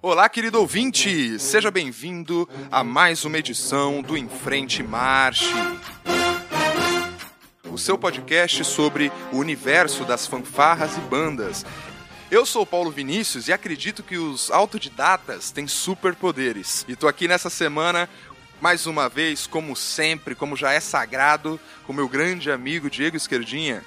Olá, querido ouvinte! Seja bem-vindo a mais uma edição do Em Frente Marche. O seu podcast sobre o universo das fanfarras e bandas. Eu sou Paulo Vinícius e acredito que os autodidatas têm superpoderes. E tô aqui nessa semana mais uma vez, como sempre, como já é sagrado, com meu grande amigo Diego Esquerdinha.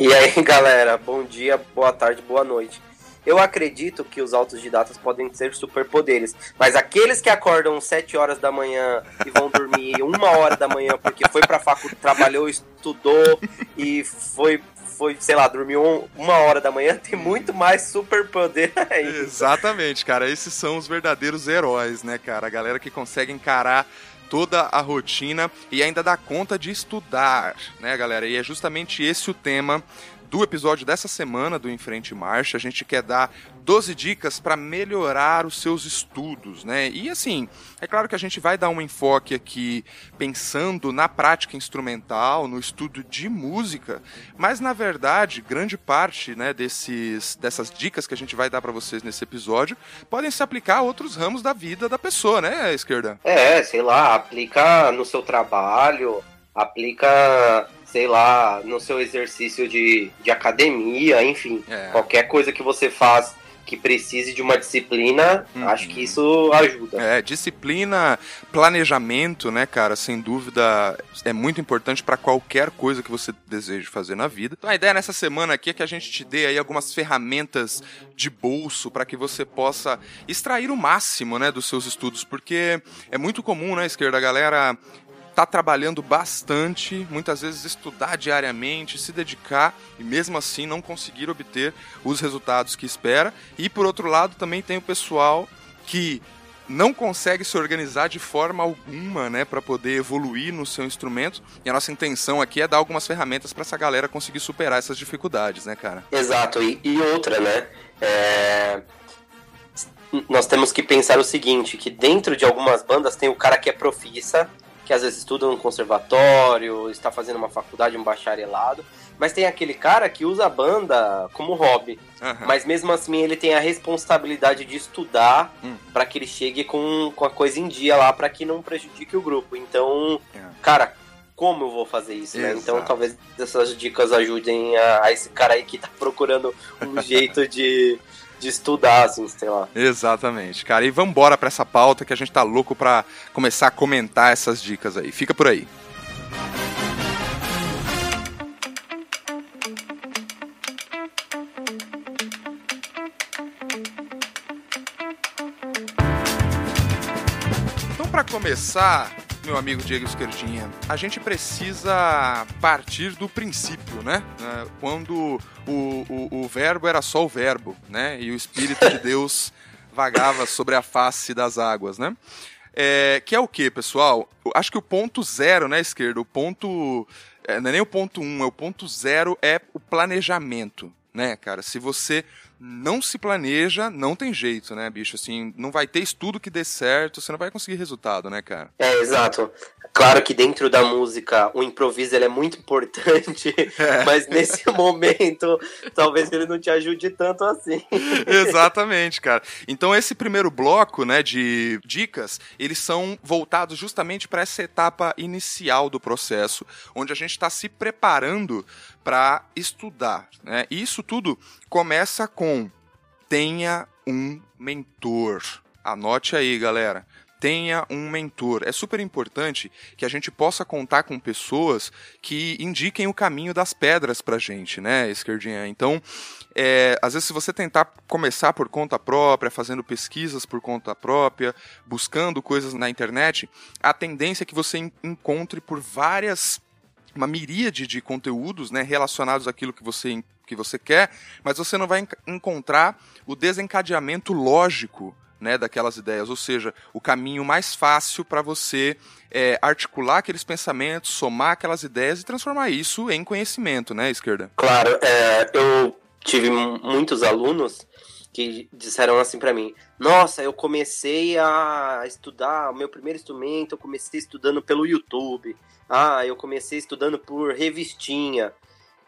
E aí, galera, bom dia, boa tarde, boa noite. Eu acredito que os autodidatas podem ser superpoderes, mas aqueles que acordam 7 horas da manhã e vão dormir uma hora da manhã porque foi pra faculdade, trabalhou, estudou e foi foi, sei lá, dormiu uma hora da manhã, tem muito mais superpoder aí. Exatamente, cara. Esses são os verdadeiros heróis, né, cara? A galera que consegue encarar toda a rotina e ainda dá conta de estudar, né, galera? E é justamente esse o tema do episódio dessa semana do Em Frente Marcha. A gente quer dar 12 dicas para melhorar os seus estudos, né? E assim, é claro que a gente vai dar um enfoque aqui pensando na prática instrumental, no estudo de música, mas na verdade, grande parte, né, desses dessas dicas que a gente vai dar para vocês nesse episódio podem se aplicar a outros ramos da vida da pessoa, né, esquerda? É, sei lá, aplica no seu trabalho, aplica sei lá, no seu exercício de, de academia, enfim, é. qualquer coisa que você faz que precise de uma disciplina, uhum. acho que isso ajuda. É, disciplina, planejamento, né, cara, sem dúvida é muito importante para qualquer coisa que você deseje fazer na vida. Então a ideia nessa semana aqui é que a gente te dê aí algumas ferramentas de bolso para que você possa extrair o máximo, né, dos seus estudos, porque é muito comum, né, esquerda, a galera tá trabalhando bastante, muitas vezes estudar diariamente, se dedicar e mesmo assim não conseguir obter os resultados que espera. E por outro lado, também tem o pessoal que não consegue se organizar de forma alguma, né, para poder evoluir no seu instrumento. E a nossa intenção aqui é dar algumas ferramentas para essa galera conseguir superar essas dificuldades, né, cara? Exato. E, e outra, né? É... Nós temos que pensar o seguinte, que dentro de algumas bandas tem o cara que é profissa, que às vezes estuda no conservatório, está fazendo uma faculdade, um bacharelado, mas tem aquele cara que usa a banda como hobby. Uhum. Mas mesmo assim ele tem a responsabilidade de estudar uhum. para que ele chegue com, com a coisa em dia lá, para que não prejudique o grupo. Então, uhum. cara, como eu vou fazer isso, né? Então talvez essas dicas ajudem a, a, esse cara aí que tá procurando um jeito de de estudar, assim, sei lá. Exatamente, cara. E vamos embora pra essa pauta que a gente tá louco pra começar a comentar essas dicas aí. Fica por aí. Então, para começar, meu amigo Diego Esquerdinha, a gente precisa partir do princípio, né? É, quando o, o, o verbo era só o verbo, né? E o Espírito de Deus vagava sobre a face das águas, né? É, que é o que, pessoal? Acho que o ponto zero, né, esquerda? O ponto. É, não é nem o ponto um, é o ponto zero é o planejamento, né, cara? Se você não se planeja, não tem jeito, né, bicho? Assim, não vai ter estudo que dê certo, você não vai conseguir resultado, né, cara? É, exato. Claro que dentro da música o improviso ele é muito importante, é. mas nesse momento talvez ele não te ajude tanto assim. Exatamente, cara. Então esse primeiro bloco, né, de dicas, eles são voltados justamente para essa etapa inicial do processo, onde a gente está se preparando para estudar, né? E isso tudo começa com tenha um mentor. Anote aí, galera tenha um mentor. É super importante que a gente possa contar com pessoas que indiquem o caminho das pedras pra gente, né, esquerdinha? Então, é, às vezes, se você tentar começar por conta própria, fazendo pesquisas por conta própria, buscando coisas na internet, a tendência é que você encontre por várias uma miríade de conteúdos né, relacionados àquilo que você, que você quer, mas você não vai encontrar o desencadeamento lógico né, daquelas ideias, ou seja, o caminho mais fácil para você é, articular aqueles pensamentos, somar aquelas ideias e transformar isso em conhecimento, né, esquerda? Claro, é, eu tive muitos alunos que disseram assim para mim: Nossa, eu comecei a estudar o meu primeiro instrumento, eu comecei estudando pelo YouTube. Ah, eu comecei estudando por revistinha.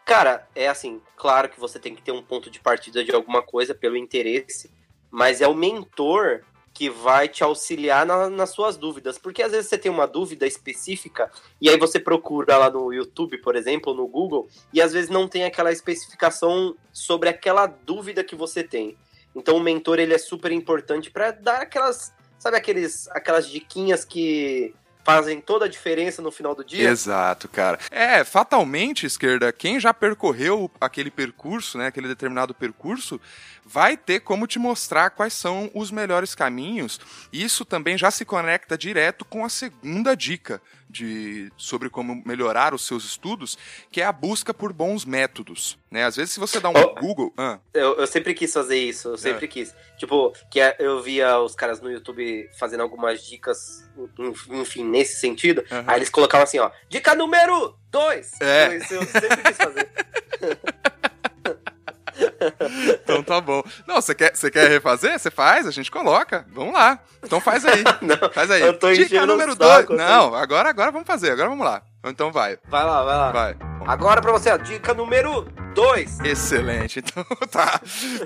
Cara, é assim, claro que você tem que ter um ponto de partida de alguma coisa pelo interesse, mas é o mentor que vai te auxiliar na, nas suas dúvidas. Porque às vezes você tem uma dúvida específica e aí você procura lá no YouTube, por exemplo, ou no Google, e às vezes não tem aquela especificação sobre aquela dúvida que você tem. Então o mentor ele é super importante para dar aquelas, sabe aqueles aquelas diquinhas que fazem toda a diferença no final do dia. Exato, cara. É, fatalmente, esquerda, quem já percorreu aquele percurso, né, aquele determinado percurso, vai ter como te mostrar quais são os melhores caminhos. Isso também já se conecta direto com a segunda dica de sobre como melhorar os seus estudos, que é a busca por bons métodos. Né? Às vezes, se você dá um oh, Google. Ah. Eu, eu, sempre quis fazer isso, eu sempre é. quis. Tipo, que eu via os caras no YouTube fazendo algumas dicas, enfim, nesse sentido. Uhum. Aí eles colocavam assim, ó, dica número 2! É. Isso eu sempre quis fazer. então tá bom. Não, você quer, você quer refazer? Você faz, a gente coloca. Vamos lá. Então faz aí. Não, faz aí. Eu tô Dica número 2. Não, agora, agora vamos fazer. Agora vamos lá. Então vai. Vai lá, vai lá. Vai. Agora pra você, a dica número 2. Excelente. Então, tá.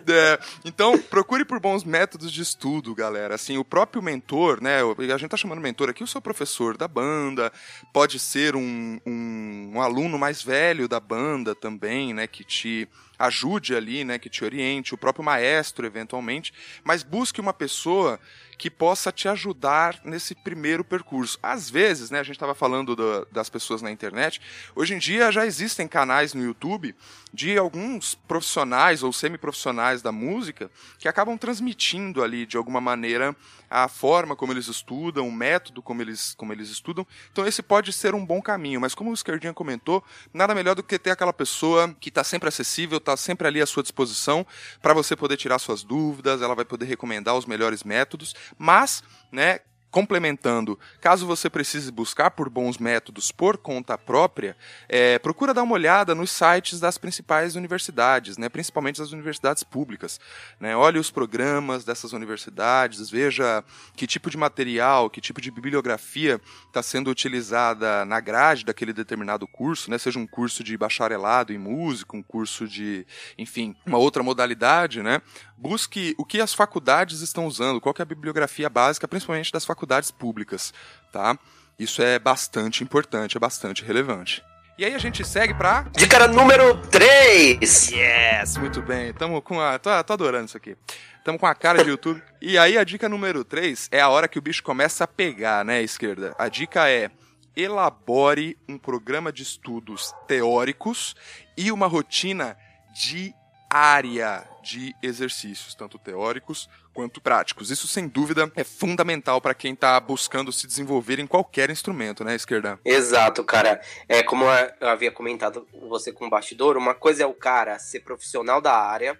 É, então, procure por bons métodos de estudo, galera. Assim, o próprio mentor, né? A gente tá chamando mentor aqui o seu professor da banda, pode ser um, um, um aluno mais velho da banda também, né? Que te ajude ali, né, que te oriente, o próprio maestro eventualmente, mas busque uma pessoa que possa te ajudar nesse primeiro percurso. Às vezes, né, a gente estava falando do, das pessoas na internet, hoje em dia já existem canais no YouTube de alguns profissionais ou semiprofissionais da música que acabam transmitindo ali de alguma maneira a forma como eles estudam, o método como eles, como eles estudam. Então esse pode ser um bom caminho, mas como o Esquerdinha comentou, nada melhor do que ter aquela pessoa que está sempre acessível, está sempre ali à sua disposição para você poder tirar suas dúvidas, ela vai poder recomendar os melhores métodos, mas, né, complementando, caso você precise buscar por bons métodos por conta própria, é, procura dar uma olhada nos sites das principais universidades, né, principalmente das universidades públicas. Né, olhe os programas dessas universidades, veja que tipo de material, que tipo de bibliografia está sendo utilizada na grade daquele determinado curso, né, seja um curso de bacharelado em música, um curso de, enfim, uma outra modalidade, né, busque o que as faculdades estão usando, qual é a bibliografia básica, principalmente das faculdades públicas, tá? Isso é bastante importante, é bastante relevante. E aí a gente segue pra. Dica número 3! Yes, muito bem. Tamo com a. Tô, tô adorando isso aqui. Tamo com a cara de YouTube. e aí a dica número 3 é a hora que o bicho começa a pegar, né, esquerda? A dica é elabore um programa de estudos teóricos e uma rotina de área de exercícios, tanto teóricos quanto práticos. Isso, sem dúvida, é fundamental para quem está buscando se desenvolver em qualquer instrumento, né, esquerda? Exato, cara. É como eu havia comentado você com o bastidor, uma coisa é o cara ser profissional da área,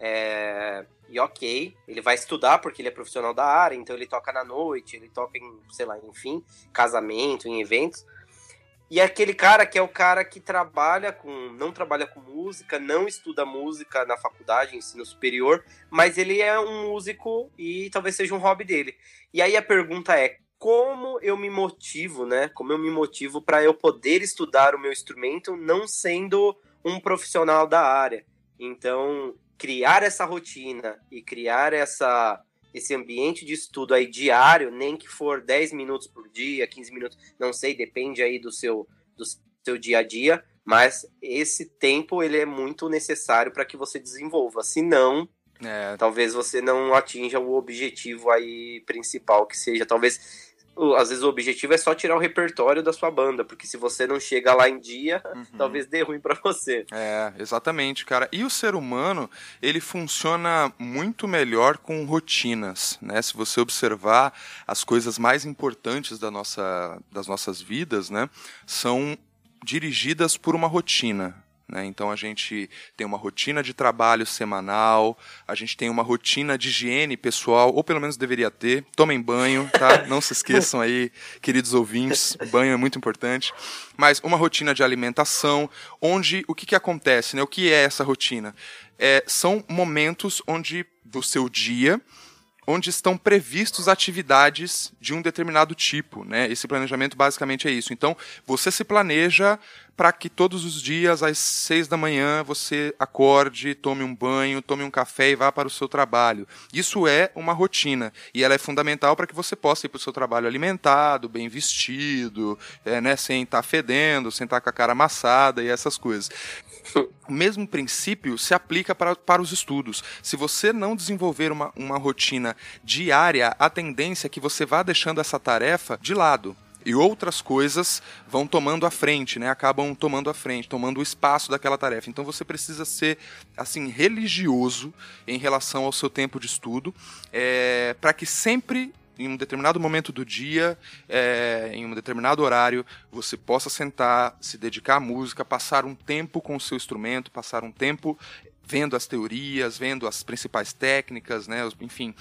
é... e ok, ele vai estudar porque ele é profissional da área, então ele toca na noite, ele toca em, sei lá, enfim, casamento, em eventos. E é aquele cara que é o cara que trabalha com. não trabalha com música, não estuda música na faculdade, ensino superior, mas ele é um músico e talvez seja um hobby dele. E aí a pergunta é: como eu me motivo, né? Como eu me motivo para eu poder estudar o meu instrumento não sendo um profissional da área? Então, criar essa rotina e criar essa esse ambiente de estudo aí diário, nem que for 10 minutos por dia, 15 minutos, não sei, depende aí do seu, do seu dia a dia, mas esse tempo ele é muito necessário para que você desenvolva. Senão, é. talvez você não atinja o objetivo aí principal, que seja talvez às vezes o objetivo é só tirar o repertório da sua banda, porque se você não chega lá em dia, uhum. talvez dê ruim para você. É, exatamente, cara. E o ser humano, ele funciona muito melhor com rotinas, né? Se você observar as coisas mais importantes da nossa, das nossas vidas, né, são dirigidas por uma rotina. Né? Então a gente tem uma rotina de trabalho semanal, a gente tem uma rotina de higiene pessoal, ou pelo menos deveria ter. Tomem banho, tá? Não se esqueçam aí, queridos ouvintes, banho é muito importante. Mas uma rotina de alimentação, onde o que, que acontece? Né? O que é essa rotina? É, são momentos onde do seu dia onde estão previstos atividades de um determinado tipo, né? Esse planejamento basicamente é isso. Então, você se planeja para que todos os dias, às seis da manhã, você acorde, tome um banho, tome um café e vá para o seu trabalho. Isso é uma rotina e ela é fundamental para que você possa ir para o seu trabalho alimentado, bem vestido, é, né, sem estar tá fedendo, sem estar tá com a cara amassada e essas coisas. O mesmo princípio se aplica para, para os estudos. Se você não desenvolver uma, uma rotina diária, a tendência é que você vá deixando essa tarefa de lado e outras coisas vão tomando a frente, né? Acabam tomando a frente, tomando o espaço daquela tarefa. Então você precisa ser assim religioso em relação ao seu tempo de estudo, é, para que sempre em um determinado momento do dia, é, em um determinado horário, você possa sentar, se dedicar à música, passar um tempo com o seu instrumento, passar um tempo vendo as teorias, vendo as principais técnicas, né, enfim,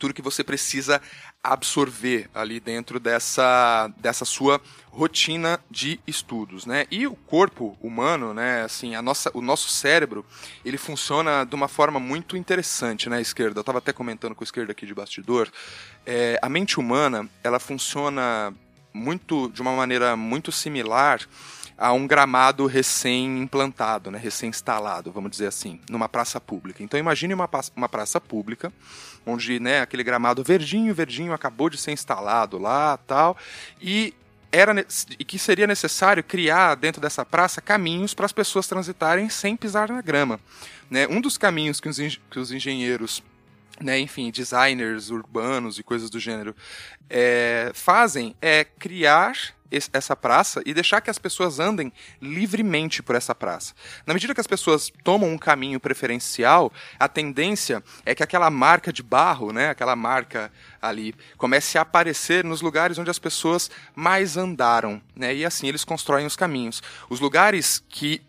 tudo que você precisa absorver ali dentro dessa, dessa sua rotina de estudos, né? E o corpo humano, né, assim, a nossa, o nosso cérebro, ele funciona de uma forma muito interessante, né, esquerda. Eu estava até comentando com o esquerda aqui de bastidor. É, a mente humana, ela funciona muito de uma maneira muito similar a um gramado recém-implantado, né, recém-instalado, vamos dizer assim, numa praça pública. Então imagine uma, uma praça pública, onde né, aquele gramado verdinho, verdinho acabou de ser instalado lá tal, e era e que seria necessário criar dentro dessa praça caminhos para as pessoas transitarem sem pisar na grama. Né? Um dos caminhos que os, que os engenheiros né, enfim, designers urbanos e coisas do gênero é, fazem é criar essa praça e deixar que as pessoas andem livremente por essa praça. Na medida que as pessoas tomam um caminho preferencial, a tendência é que aquela marca de barro, né, aquela marca ali, comece a aparecer nos lugares onde as pessoas mais andaram, né? E assim eles constroem os caminhos. Os lugares que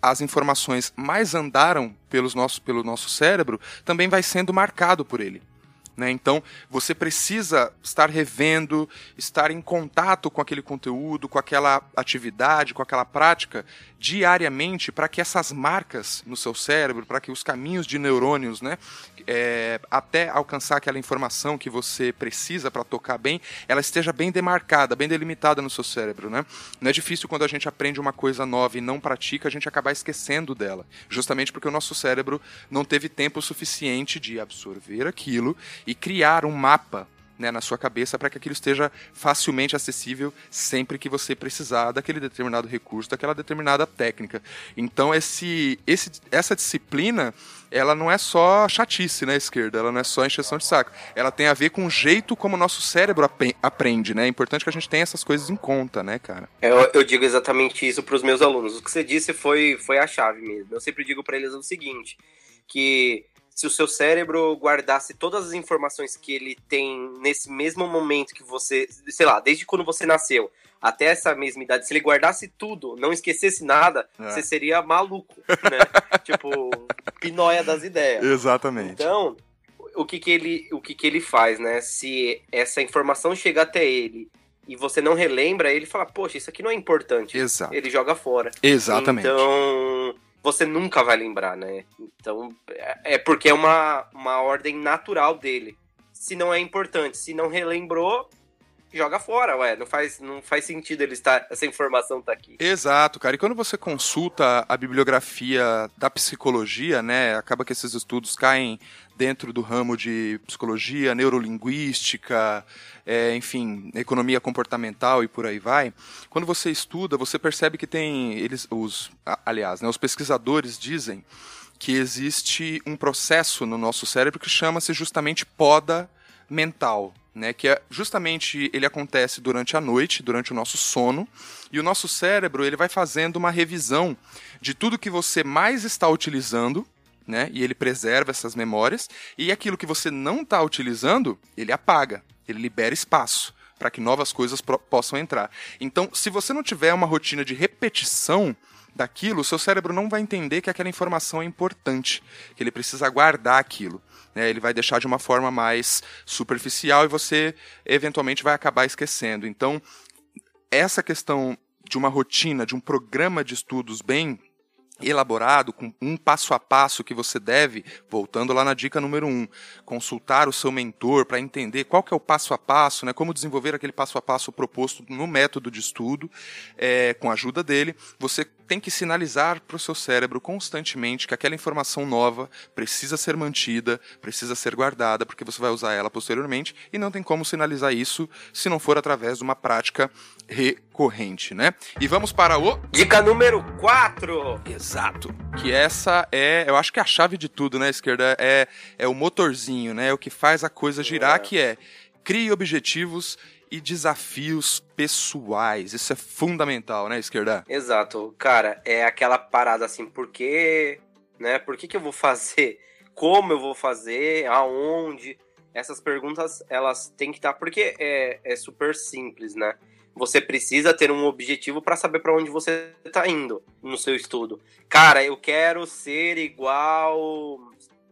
as informações mais andaram pelos nosso, pelo nosso cérebro também vai sendo marcado por ele. Né? Então, você precisa estar revendo, estar em contato com aquele conteúdo, com aquela atividade, com aquela prática diariamente para que essas marcas no seu cérebro, para que os caminhos de neurônios, né, é, até alcançar aquela informação que você precisa para tocar bem, ela esteja bem demarcada, bem delimitada no seu cérebro. Né? Não é difícil quando a gente aprende uma coisa nova e não pratica, a gente acabar esquecendo dela, justamente porque o nosso cérebro não teve tempo suficiente de absorver aquilo e criar um mapa né, na sua cabeça para que aquilo esteja facilmente acessível sempre que você precisar daquele determinado recurso, daquela determinada técnica. Então esse, esse, essa disciplina ela não é só chatice na né, esquerda, ela não é só encheção de saco. Ela tem a ver com o jeito como o nosso cérebro aprende, né? É importante que a gente tenha essas coisas em conta, né, cara? Eu, eu digo exatamente isso para os meus alunos. O que você disse foi, foi a chave mesmo. Eu sempre digo para eles o seguinte, que se o seu cérebro guardasse todas as informações que ele tem nesse mesmo momento que você, sei lá, desde quando você nasceu até essa mesma idade, se ele guardasse tudo, não esquecesse nada, é. você seria maluco, né? tipo, pinóia das ideias. Exatamente. Então, o que que ele, o que que ele faz, né? Se essa informação chega até ele e você não relembra, ele fala, poxa, isso aqui não é importante. Exato. Ele joga fora. Exatamente. Então, você nunca vai lembrar, né? Então, é, é porque é uma, uma ordem natural dele. Se não é importante, se não relembrou, joga fora, ué. Não faz, não faz sentido ele estar, essa informação tá aqui. Exato, cara. E quando você consulta a bibliografia da psicologia, né, acaba que esses estudos caem dentro do ramo de psicologia, neurolinguística, é, enfim, economia comportamental e por aí vai. Quando você estuda, você percebe que tem eles, os, aliás, né, os pesquisadores dizem que existe um processo no nosso cérebro que chama-se justamente poda mental né, que é justamente ele acontece durante a noite, durante o nosso sono, e o nosso cérebro ele vai fazendo uma revisão de tudo que você mais está utilizando, né, e ele preserva essas memórias, e aquilo que você não está utilizando, ele apaga, ele libera espaço para que novas coisas possam entrar. Então, se você não tiver uma rotina de repetição, daquilo, o seu cérebro não vai entender que aquela informação é importante, que ele precisa guardar aquilo. Né? Ele vai deixar de uma forma mais superficial e você eventualmente vai acabar esquecendo. Então, essa questão de uma rotina, de um programa de estudos bem elaborado com um passo a passo que você deve, voltando lá na dica número um, consultar o seu mentor para entender qual que é o passo a passo, né, como desenvolver aquele passo a passo proposto no método de estudo, é, com a ajuda dele, você tem que sinalizar para o seu cérebro constantemente que aquela informação nova precisa ser mantida, precisa ser guardada, porque você vai usar ela posteriormente e não tem como sinalizar isso se não for através de uma prática recorrente, né? E vamos para o dica número 4. Exato. Que essa é, eu acho que é a chave de tudo, né, esquerda? É é o motorzinho, né? É o que faz a coisa girar, é. que é crie objetivos e desafios pessoais. Isso é fundamental, né, esquerda? Exato. Cara, é aquela parada assim, por que, né? Por que, que eu vou fazer? Como eu vou fazer? Aonde? Essas perguntas, elas têm que estar. Porque é, é super simples, né? Você precisa ter um objetivo para saber para onde você está indo no seu estudo. Cara, eu quero ser igual.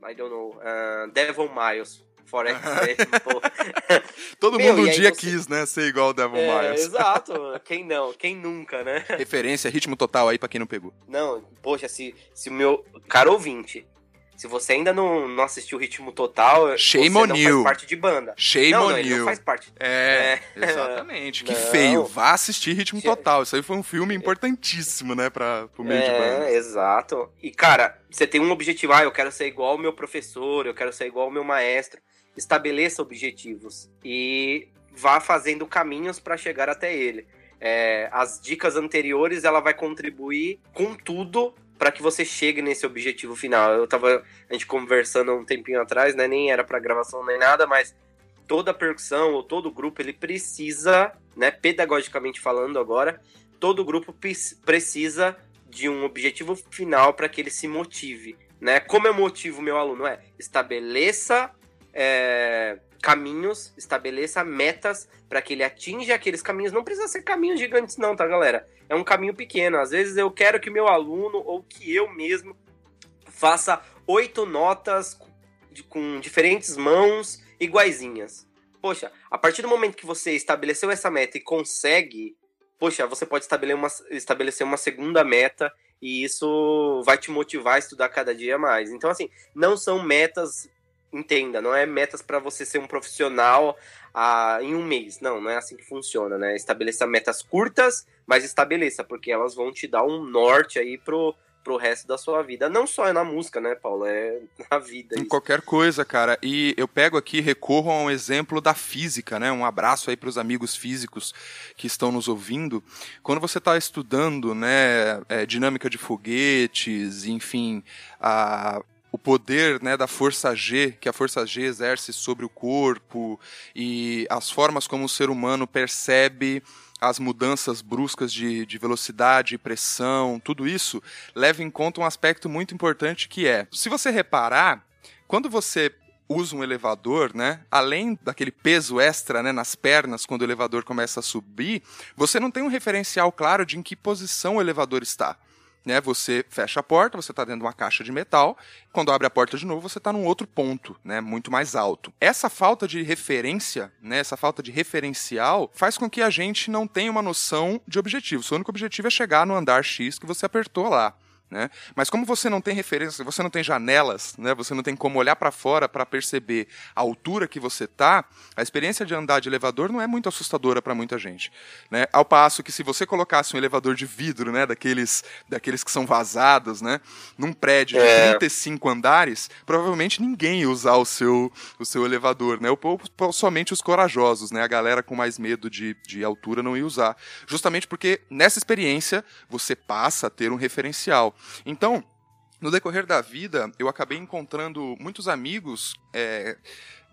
I don't know. Uh, Devil Miles for example. Todo Meu, mundo um dia quis, né, ser igual o Devil é, Myers. Exato. Quem não? Quem nunca, né? Referência, ritmo total aí para quem não pegou. Não, poxa, se, se o meu caro ouvinte, se você ainda não, não assistiu o Ritmo Total, Shame você não you. faz parte de banda. Shame não, on não, you. não faz parte. É, é. exatamente. que feio. Vá assistir Ritmo Total. Isso aí foi um filme importantíssimo, né, para o meio é, de banda. É, exato. E, cara, você tem um objetivo. Ah, eu quero ser igual ao meu professor, eu quero ser igual ao meu maestro estabeleça objetivos e vá fazendo caminhos para chegar até ele. É, as dicas anteriores ela vai contribuir com tudo para que você chegue nesse objetivo final. Eu tava a gente conversando um tempinho atrás, né? Nem era para gravação nem nada, mas toda percussão ou todo grupo ele precisa, né? Pedagogicamente falando agora, todo grupo precisa de um objetivo final para que ele se motive, né? Como eu motivo meu aluno é estabeleça é, caminhos, estabeleça metas para que ele atinja aqueles caminhos. Não precisa ser caminhos gigantes, não, tá, galera? É um caminho pequeno. Às vezes eu quero que meu aluno ou que eu mesmo faça oito notas com diferentes mãos iguaizinhas. Poxa, a partir do momento que você estabeleceu essa meta e consegue, poxa, você pode estabelecer uma, estabelecer uma segunda meta e isso vai te motivar a estudar cada dia mais. Então, assim, não são metas entenda, não é metas para você ser um profissional ah, em um mês. Não, não é assim que funciona, né? Estabeleça metas curtas, mas estabeleça, porque elas vão te dar um norte aí pro, pro resto da sua vida. Não só é na música, né, Paulo? É na vida. Em isso. qualquer coisa, cara. E eu pego aqui, recorro a um exemplo da física, né? Um abraço aí para os amigos físicos que estão nos ouvindo. Quando você está estudando, né, é, dinâmica de foguetes, enfim, a o poder né, da força G, que a força G exerce sobre o corpo e as formas como o ser humano percebe as mudanças bruscas de, de velocidade pressão, tudo isso leva em conta um aspecto muito importante que é, se você reparar, quando você usa um elevador, né? Além daquele peso extra, né, nas pernas quando o elevador começa a subir, você não tem um referencial claro de em que posição o elevador está né? Você fecha a porta, você está dentro de uma caixa de metal. Quando abre a porta de novo, você está num outro ponto, né? Muito mais alto. Essa falta de referência, né? Essa falta de referencial faz com que a gente não tenha uma noção de objetivo. Seu único objetivo é chegar no andar X que você apertou lá. Né? Mas como você não tem referência, você não tem janelas, né? você não tem como olhar para fora para perceber a altura que você tá, a experiência de andar de elevador não é muito assustadora para muita gente. Né? Ao passo que se você colocasse um elevador de vidro, né? daqueles, daqueles que são vazados, né? num prédio de é. 35 andares, provavelmente ninguém ia usar o seu, o seu elevador, né? ou, ou somente os corajosos, né? a galera com mais medo de, de altura não ia usar. Justamente porque nessa experiência você passa a ter um referencial. Então, no decorrer da vida, eu acabei encontrando muitos amigos. É,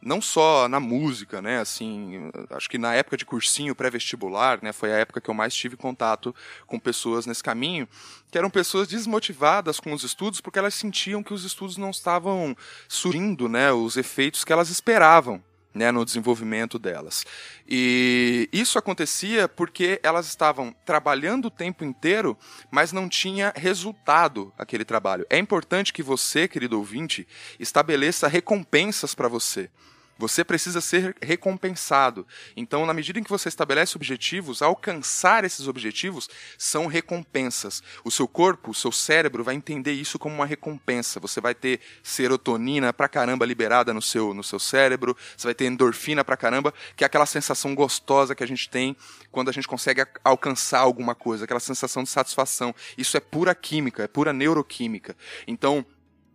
não só na música, né? Assim, acho que na época de cursinho pré-vestibular, né? Foi a época que eu mais tive contato com pessoas nesse caminho, que eram pessoas desmotivadas com os estudos porque elas sentiam que os estudos não estavam surgindo, né? Os efeitos que elas esperavam né, no desenvolvimento delas. E isso acontecia porque elas estavam trabalhando o tempo inteiro, mas não tinha resultado aquele trabalho. É importante que você, querido ouvinte, estabeleça recompensas para você. Você precisa ser recompensado. Então, na medida em que você estabelece objetivos, alcançar esses objetivos são recompensas. O seu corpo, o seu cérebro vai entender isso como uma recompensa. Você vai ter serotonina pra caramba liberada no seu, no seu cérebro, você vai ter endorfina pra caramba, que é aquela sensação gostosa que a gente tem quando a gente consegue alcançar alguma coisa, aquela sensação de satisfação. Isso é pura química, é pura neuroquímica. Então,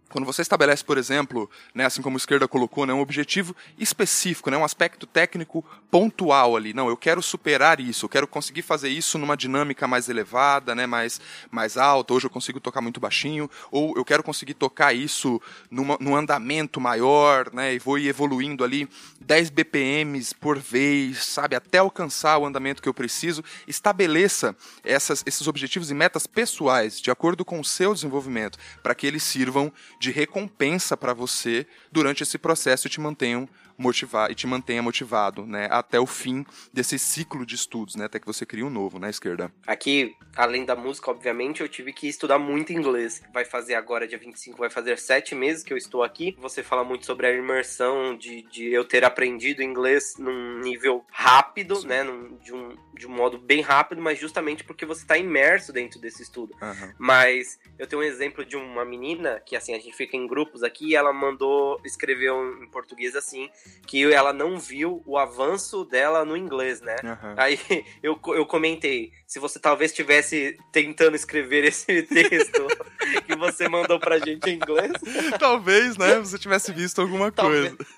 quando você estabelece, por exemplo, né, assim como a esquerda colocou, né, um objetivo específico, né, um aspecto técnico pontual ali. Não, eu quero superar isso, eu quero conseguir fazer isso numa dinâmica mais elevada, né, mais, mais alta. Hoje eu consigo tocar muito baixinho, ou eu quero conseguir tocar isso numa, num andamento maior, né, e vou ir evoluindo ali 10 BPMs por vez, sabe, até alcançar o andamento que eu preciso. Estabeleça essas, esses objetivos e metas pessoais de acordo com o seu desenvolvimento, para que eles sirvam de recompensa para você durante esse processo e te mantenham motivar e te mantenha motivado, né, até o fim desse ciclo de estudos, né, até que você cria um novo, né, esquerda. Aqui, além da música, obviamente, eu tive que estudar muito inglês. Vai fazer agora, dia 25, vai fazer sete meses que eu estou aqui. Você fala muito sobre a imersão de, de eu ter aprendido inglês num nível rápido, Sim. né, num, de, um, de um modo bem rápido, mas justamente porque você está imerso dentro desse estudo. Uhum. Mas eu tenho um exemplo de uma menina que, assim, a gente fica em grupos aqui e ela mandou escrever em português assim, que ela não viu o avanço dela no inglês, né? Uhum. Aí eu, eu comentei, se você talvez estivesse tentando escrever esse texto que você mandou pra gente em inglês. Talvez, né? Você tivesse visto alguma talvez. coisa.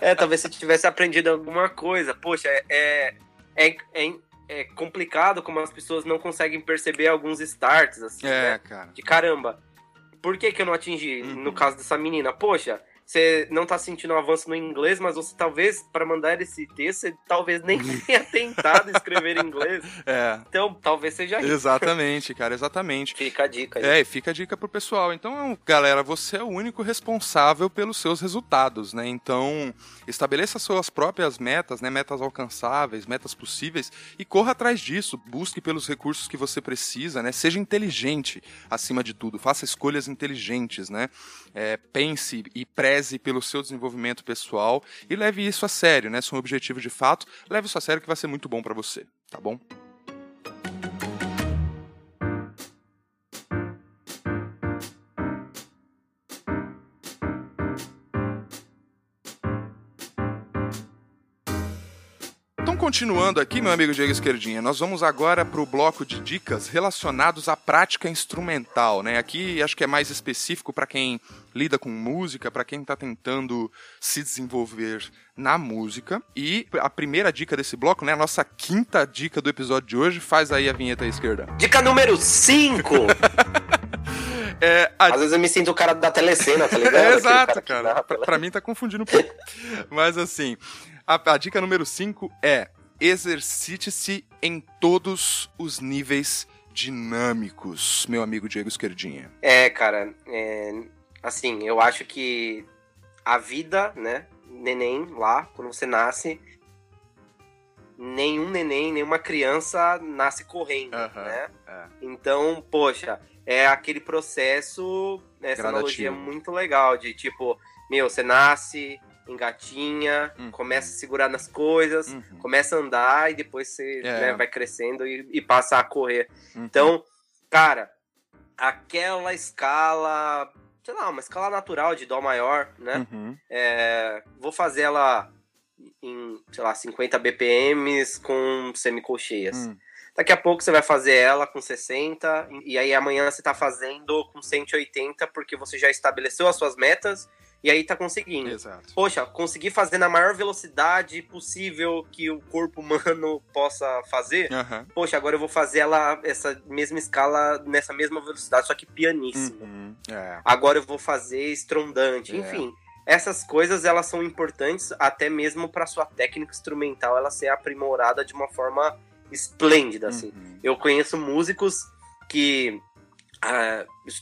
É, talvez você tivesse aprendido alguma coisa. Poxa, é, é, é, é complicado como as pessoas não conseguem perceber alguns starts, assim, é, né? cara. De caramba. Por que, que eu não atingi uhum. no caso dessa menina? Poxa, você não tá sentindo um avanço no inglês, mas você talvez, para mandar esse texto, você talvez nem tenha tentado escrever inglês. É. Então, talvez seja isso. Exatamente, cara, exatamente. Fica a dica aí. É, fica a dica pro pessoal. Então, galera, você é o único responsável pelos seus resultados, né? Então, estabeleça suas próprias metas, né? Metas alcançáveis, metas possíveis e corra atrás disso. Busque pelos recursos que você precisa, né? Seja inteligente acima de tudo. Faça escolhas inteligentes, né? É, pense e preze pelo seu desenvolvimento pessoal e leve isso a sério, né? Se é um objetivo de fato, leve isso a sério que vai ser muito bom para você, tá bom? Continuando aqui, meu amigo Diego Esquerdinha, nós vamos agora para o bloco de dicas relacionados à prática instrumental, né? Aqui acho que é mais específico para quem lida com música, para quem está tentando se desenvolver na música. E a primeira dica desse bloco, né? A nossa quinta dica do episódio de hoje, faz aí a vinheta à esquerda. Dica número 5! É, a... Às vezes eu me sinto o cara da telecena, tá ligado? É, exato, cara. cara. Pra, pra, mim tá confundindo um pouco. Mas assim, a, a dica número 5 é exercite-se em todos os níveis dinâmicos, meu amigo Diego Esquerdinha. É, cara, é, assim, eu acho que a vida, né, neném lá, quando você nasce, nenhum neném, nenhuma criança nasce correndo, né? É. Então, poxa, é aquele processo, essa Gradativo. analogia é muito legal, de tipo, meu, você nasce, engatinha, uhum. começa a segurar nas coisas, uhum. começa a andar e depois você é. né, vai crescendo e, e, passa a correr. Uhum. Então, cara, aquela escala, sei lá, uma escala natural de Dó maior, né? Uhum. É, vou fazer ela em, sei lá, 50 BPMs com semicolcheias. Hum. Daqui a pouco você vai fazer ela com 60, e aí amanhã você tá fazendo com 180, porque você já estabeleceu as suas metas e aí tá conseguindo. Exato. Poxa, consegui fazer na maior velocidade possível que o corpo humano possa fazer. Uhum. Poxa, agora eu vou fazer ela essa mesma escala nessa mesma velocidade, só que pianíssimo. Uhum. É. Agora eu vou fazer estrondante, é. enfim. Essas coisas elas são importantes até mesmo para sua técnica instrumental ela ser aprimorada de uma forma esplêndida assim. Uhum. Eu conheço músicos que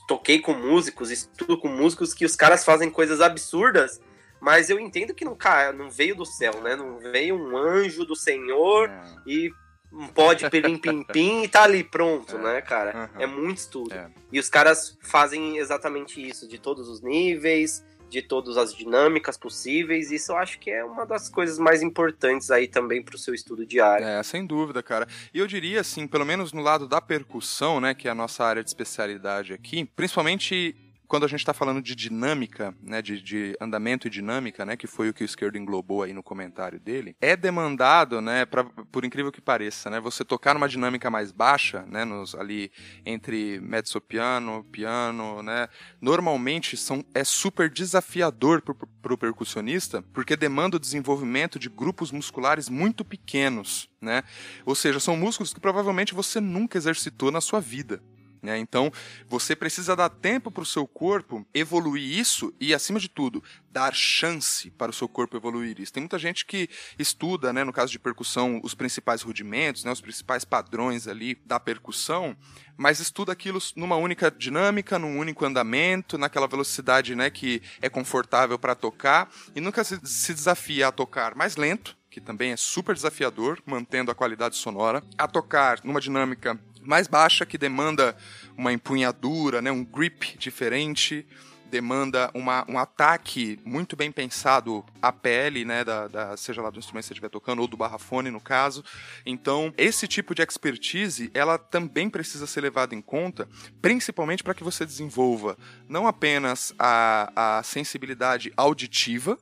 toquei com músicos, estudo com músicos que os caras fazem coisas absurdas, mas eu entendo que não, cara, não veio do céu, né? Não veio um anjo do Senhor é. e um pó de pelim pim pim e tá ali pronto, é. né, cara? Uhum. É muito estudo. É. E os caras fazem exatamente isso, de todos os níveis, de todas as dinâmicas possíveis. Isso eu acho que é uma das coisas mais importantes aí também para o seu estudo diário. É, sem dúvida, cara. E eu diria assim, pelo menos no lado da percussão, né, que é a nossa área de especialidade aqui, principalmente quando a gente está falando de dinâmica, né, de, de, andamento e dinâmica, né, que foi o que o esquerdo englobou aí no comentário dele, é demandado, né, pra, por incrível que pareça, né, você tocar numa dinâmica mais baixa, né, nos, ali entre mezzo piano, piano, né, normalmente são, é super desafiador para o percussionista, porque demanda o desenvolvimento de grupos musculares muito pequenos, né, ou seja, são músculos que provavelmente você nunca exercitou na sua vida. Né? Então, você precisa dar tempo para o seu corpo evoluir isso e, acima de tudo, dar chance para o seu corpo evoluir isso. Tem muita gente que estuda, né, no caso de percussão, os principais rudimentos, né, os principais padrões ali da percussão, mas estuda aquilo numa única dinâmica, num único andamento, naquela velocidade né, que é confortável para tocar e nunca se, se desafia a tocar mais lento, que também é super desafiador, mantendo a qualidade sonora, a tocar numa dinâmica mais baixa, que demanda uma empunhadura, né, um grip diferente, demanda uma, um ataque muito bem pensado à pele, né, da, da, seja lá do instrumento que você estiver tocando, ou do barrafone, no caso. Então, esse tipo de expertise, ela também precisa ser levada em conta, principalmente para que você desenvolva não apenas a, a sensibilidade auditiva,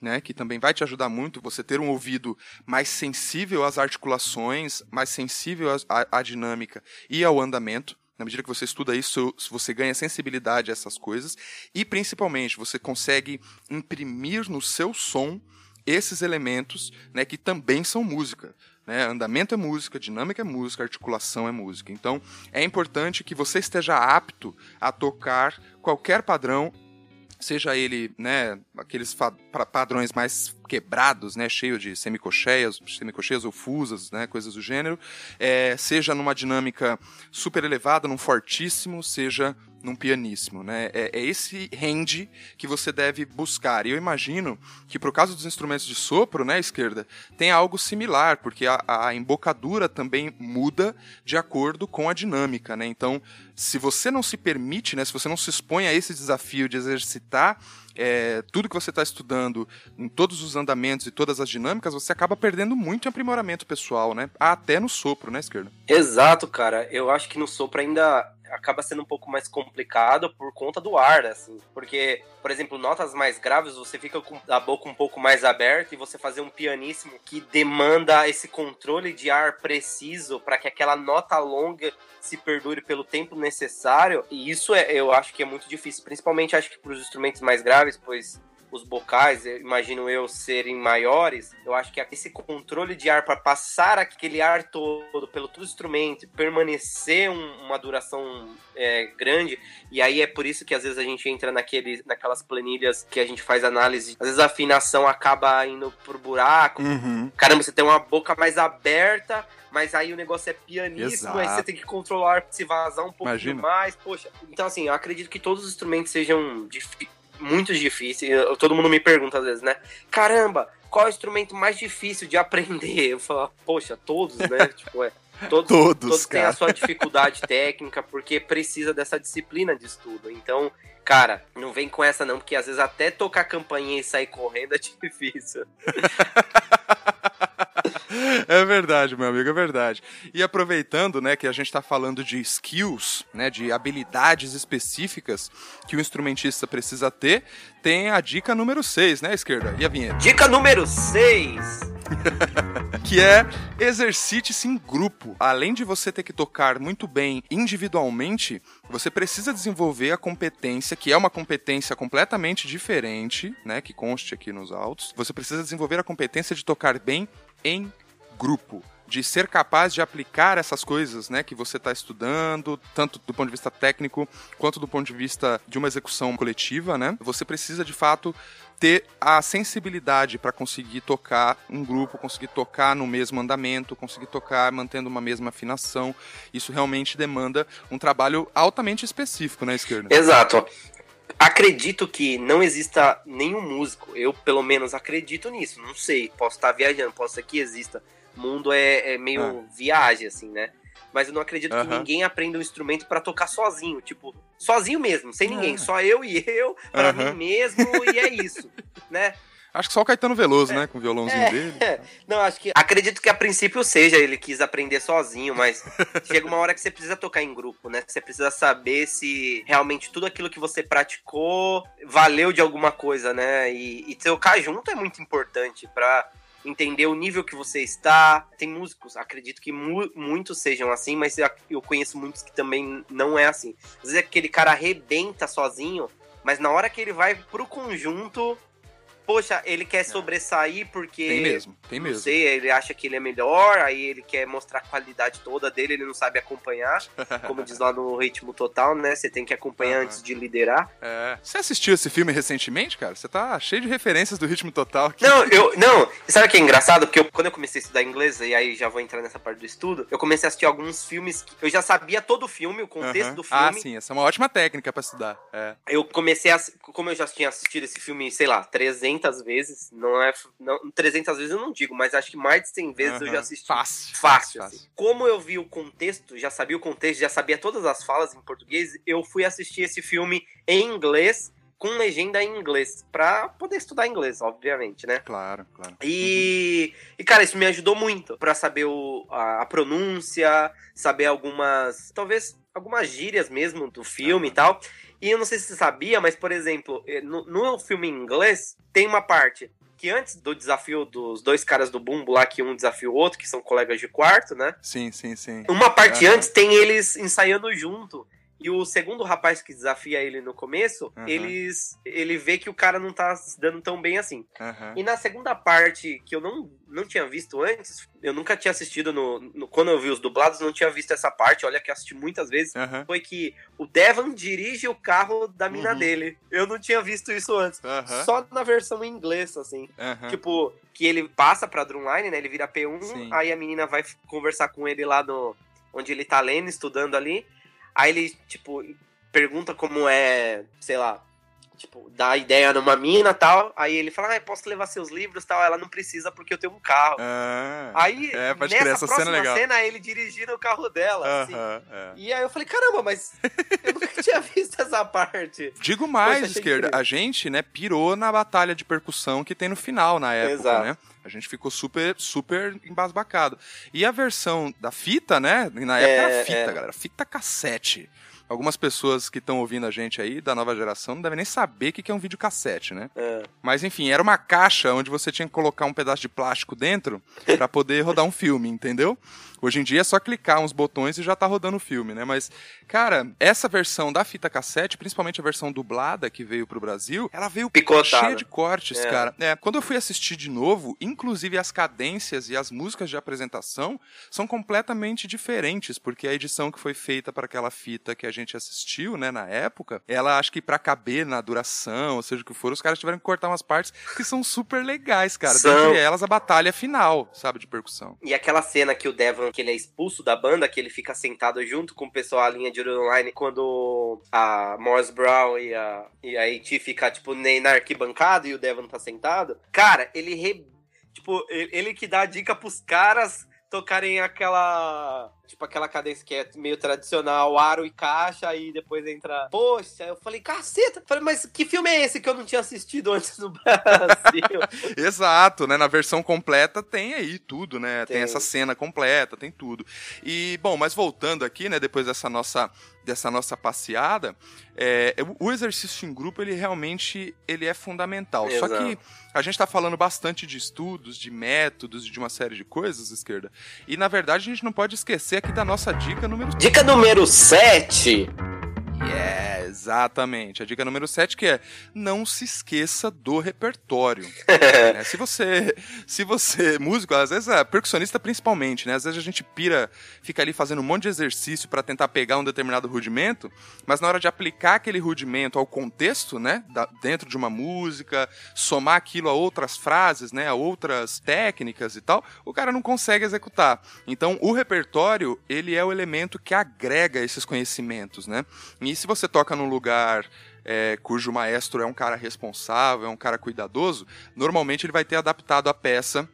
né, que também vai te ajudar muito você ter um ouvido mais sensível às articulações, mais sensível à, dinâmica e ao andamento. Na medida que você estuda isso, você ganha sensibilidade a essas coisas e principalmente você consegue imprimir no seu som esses elementos, né, que também são música. Né? Andamento é música, dinâmica é música, articulação é música. Então, é importante que você esteja apto a tocar qualquer padrão seja ele, né, aqueles padrões mais quebrados, né, cheio de semicocheias, semicocheias ou fusas, né, coisas do gênero, é, seja numa dinâmica super elevada, num fortíssimo, seja num pianíssimo, né? É, é, esse range que você deve buscar. E eu imagino que pro caso dos instrumentos de sopro, né, esquerda, tem algo similar, porque a, a embocadura também muda de acordo com a dinâmica, né? Então, se você não se permite, né, se você não se expõe a esse desafio de exercitar é, tudo que você está estudando em todos os andamentos e todas as dinâmicas, você acaba perdendo muito em aprimoramento pessoal, né? Até no sopro, né, esquerda? Exato, cara. Eu acho que no sopro ainda acaba sendo um pouco mais complicado por conta do ar, assim. Porque, por exemplo, notas mais graves, você fica com a boca um pouco mais aberta e você fazer um pianíssimo que demanda esse controle de ar preciso para que aquela nota longa se perdure pelo tempo necessário. E isso é, eu acho que é muito difícil, principalmente acho que para os instrumentos mais graves, pois os bocais, imagino eu, serem maiores, eu acho que esse controle de ar para passar aquele ar todo pelo todo instrumento, permanecer um, uma duração é, grande, e aí é por isso que às vezes a gente entra naquele, naquelas planilhas que a gente faz análise, às vezes a afinação acaba indo pro buraco, uhum. caramba, você tem uma boca mais aberta, mas aí o negócio é pianíssimo, Exato. aí você tem que controlar se vazar um pouco mais, poxa. Então, assim, eu acredito que todos os instrumentos sejam muito difíceis. Todo mundo me pergunta às vezes, né? Caramba, qual é o instrumento mais difícil de aprender? Eu falo, poxa, todos, né? tipo, é. Todos, todos, todos têm a sua dificuldade técnica, porque precisa dessa disciplina de estudo. Então, cara, não vem com essa não, porque às vezes até tocar campainha e sair correndo é difícil. É verdade, meu amigo, é verdade. E aproveitando, né, que a gente está falando de skills, né, de habilidades específicas que o instrumentista precisa ter, tem a dica número 6, né, esquerda? E a vinheta? Dica número 6. que é exercite-se em grupo. Além de você ter que tocar muito bem individualmente, você precisa desenvolver a competência, que é uma competência completamente diferente, né, que conste aqui nos autos. Você precisa desenvolver a competência de tocar bem em grupo de ser capaz de aplicar essas coisas, né, que você está estudando, tanto do ponto de vista técnico quanto do ponto de vista de uma execução coletiva, né? Você precisa de fato ter a sensibilidade para conseguir tocar um grupo, conseguir tocar no mesmo andamento, conseguir tocar mantendo uma mesma afinação. Isso realmente demanda um trabalho altamente específico na né, esquerda. Exato. Acredito que não exista nenhum músico, eu pelo menos acredito nisso, não sei, posso estar viajando, posso ser que exista. Mundo é, é meio ah. viagem, assim, né? mas eu não acredito que ninguém aprenda um instrumento para tocar sozinho, tipo, sozinho mesmo, sem ninguém, é. só eu e eu, para mim mesmo, e é isso, né? Acho que só o Caetano Veloso, é, né? Com o violãozinho é, dele. É. Não, acho que. Acredito que a princípio seja, ele quis aprender sozinho, mas chega uma hora que você precisa tocar em grupo, né? Você precisa saber se realmente tudo aquilo que você praticou valeu de alguma coisa, né? E, e tocar junto é muito importante para entender o nível que você está. Tem músicos, acredito que mu muitos sejam assim, mas eu conheço muitos que também não é assim. Às vezes aquele cara arrebenta sozinho, mas na hora que ele vai pro conjunto, poxa, ele quer é. sobressair porque. Tem mesmo, tem mesmo. Não sei, ele acha que ele é melhor, aí ele quer mostrar a qualidade toda dele, ele não sabe acompanhar. como diz lá no ritmo total, né? Você tem que acompanhar uhum. antes de liderar. É. Você assistiu esse filme recentemente, cara? Você tá cheio de referências do ritmo total aqui. Não, eu. Não, sabe o que é engraçado? Porque eu, quando eu comecei a estudar inglês, e aí já vou entrar nessa parte do estudo, eu comecei a assistir alguns filmes que eu já sabia todo o filme, o contexto uhum. do filme. Ah, sim, essa é uma ótima técnica para estudar. É. Eu comecei a. Como eu já tinha assistido esse filme, sei lá, 300 300 vezes, não é. Não, 300 vezes eu não digo, mas acho que mais de 100 vezes uhum. eu já assisti. Fácil. Fácil. Assim. Como eu vi o contexto, já sabia o contexto, já sabia todas as falas em português, eu fui assistir esse filme em inglês com legenda em inglês, pra poder estudar inglês, obviamente, né? Claro, claro. E, uhum. e cara, isso me ajudou muito para saber o, a, a, pronúncia, saber algumas, talvez, algumas gírias mesmo do filme uhum. e tal. E eu não sei se você sabia, mas, por exemplo, eh, no, no filme em inglês, tem uma parte que antes do desafio dos dois caras do bumbo lá, que um desafia o outro, que são colegas de quarto, né? Sim, sim, sim. Uma parte uhum. antes tem eles ensaiando junto. E o segundo rapaz que desafia ele no começo, uhum. eles, ele vê que o cara não tá se dando tão bem assim. Uhum. E na segunda parte, que eu não, não tinha visto antes, eu nunca tinha assistido no, no Quando eu vi os dublados, não tinha visto essa parte. Olha que assisti muitas vezes. Uhum. Foi que o Devon dirige o carro da mina uhum. dele. Eu não tinha visto isso antes. Só na versão em inglês, assim. Tipo, que ele passa pra Drumline, né? Ele vira P1, Sim. aí a menina vai conversar com ele lá no. Onde ele tá lendo, estudando ali. Aí ele, tipo, pergunta como é, sei lá, tipo, dá ideia numa mina tal. Aí ele fala, ah, posso levar seus livros tal. Ela não precisa porque eu tenho um carro. Ah, aí, é, pode nessa essa próxima cena, é legal. cena, ele dirigindo o carro dela. Uh -huh, assim. é. E aí eu falei, caramba, mas eu nunca tinha visto essa parte. Digo mais, Poxa, esquerda, a gente, né, pirou na batalha de percussão que tem no final, na época, Exato. né? A gente ficou super, super embasbacado. E a versão da fita, né? Na época é, era fita, é. galera. Fita cassete. Algumas pessoas que estão ouvindo a gente aí, da nova geração, não devem nem saber o que é um videocassete, né? É. Mas enfim, era uma caixa onde você tinha que colocar um pedaço de plástico dentro para poder rodar um filme, entendeu? Hoje em dia é só clicar uns botões e já tá rodando o filme, né? Mas, cara, essa versão da fita cassete, principalmente a versão dublada que veio pro Brasil, ela veio Picotada. cheia de cortes, é. cara. É, quando eu fui assistir de novo, inclusive as cadências e as músicas de apresentação são completamente diferentes, porque a edição que foi feita para aquela fita que a gente assistiu, né, na época, ela acho que para caber na duração, ou seja o que for, os caras tiveram que cortar umas partes que são super legais, cara. São... Dentre elas a batalha final, sabe, de percussão. E aquela cena que o Devon que ele é expulso da banda, que ele fica sentado junto com o pessoal a linha de online quando a Morris Brown e a, e a A.T. fica, tipo, na arquibancada e o Devon tá sentado. Cara, ele re... Tipo, ele que dá a dica pros caras tocarem aquela tipo aquela cadência que é meio tradicional, aro e caixa, e depois entra. Poxa, eu falei, caceta! Falei, mas que filme é esse que eu não tinha assistido antes no Brasil? Exato, né? Na versão completa tem aí tudo, né? Tem. tem. essa cena completa, tem tudo. E, bom, mas voltando aqui, né, depois dessa nossa dessa nossa passeada, é, o exercício em grupo ele realmente ele é fundamental. Exato. Só que a gente está falando bastante de estudos, de métodos, de uma série de coisas, esquerda. E na verdade a gente não pode esquecer aqui da nossa dica número Dica número 7. Yeah, exatamente. A dica número 7 que é não se esqueça do repertório. é, se você, se você, músico, às vezes é percussionista principalmente, né? Às vezes a gente pira, fica ali fazendo um monte de exercício para tentar pegar um determinado rudimento, mas na hora de aplicar aquele rudimento ao contexto, né, da, dentro de uma música, somar aquilo a outras frases, né, a outras técnicas e tal, o cara não consegue executar. Então, o repertório, ele é o elemento que agrega esses conhecimentos, né? E e se você toca num lugar é, cujo maestro é um cara responsável, é um cara cuidadoso, normalmente ele vai ter adaptado a peça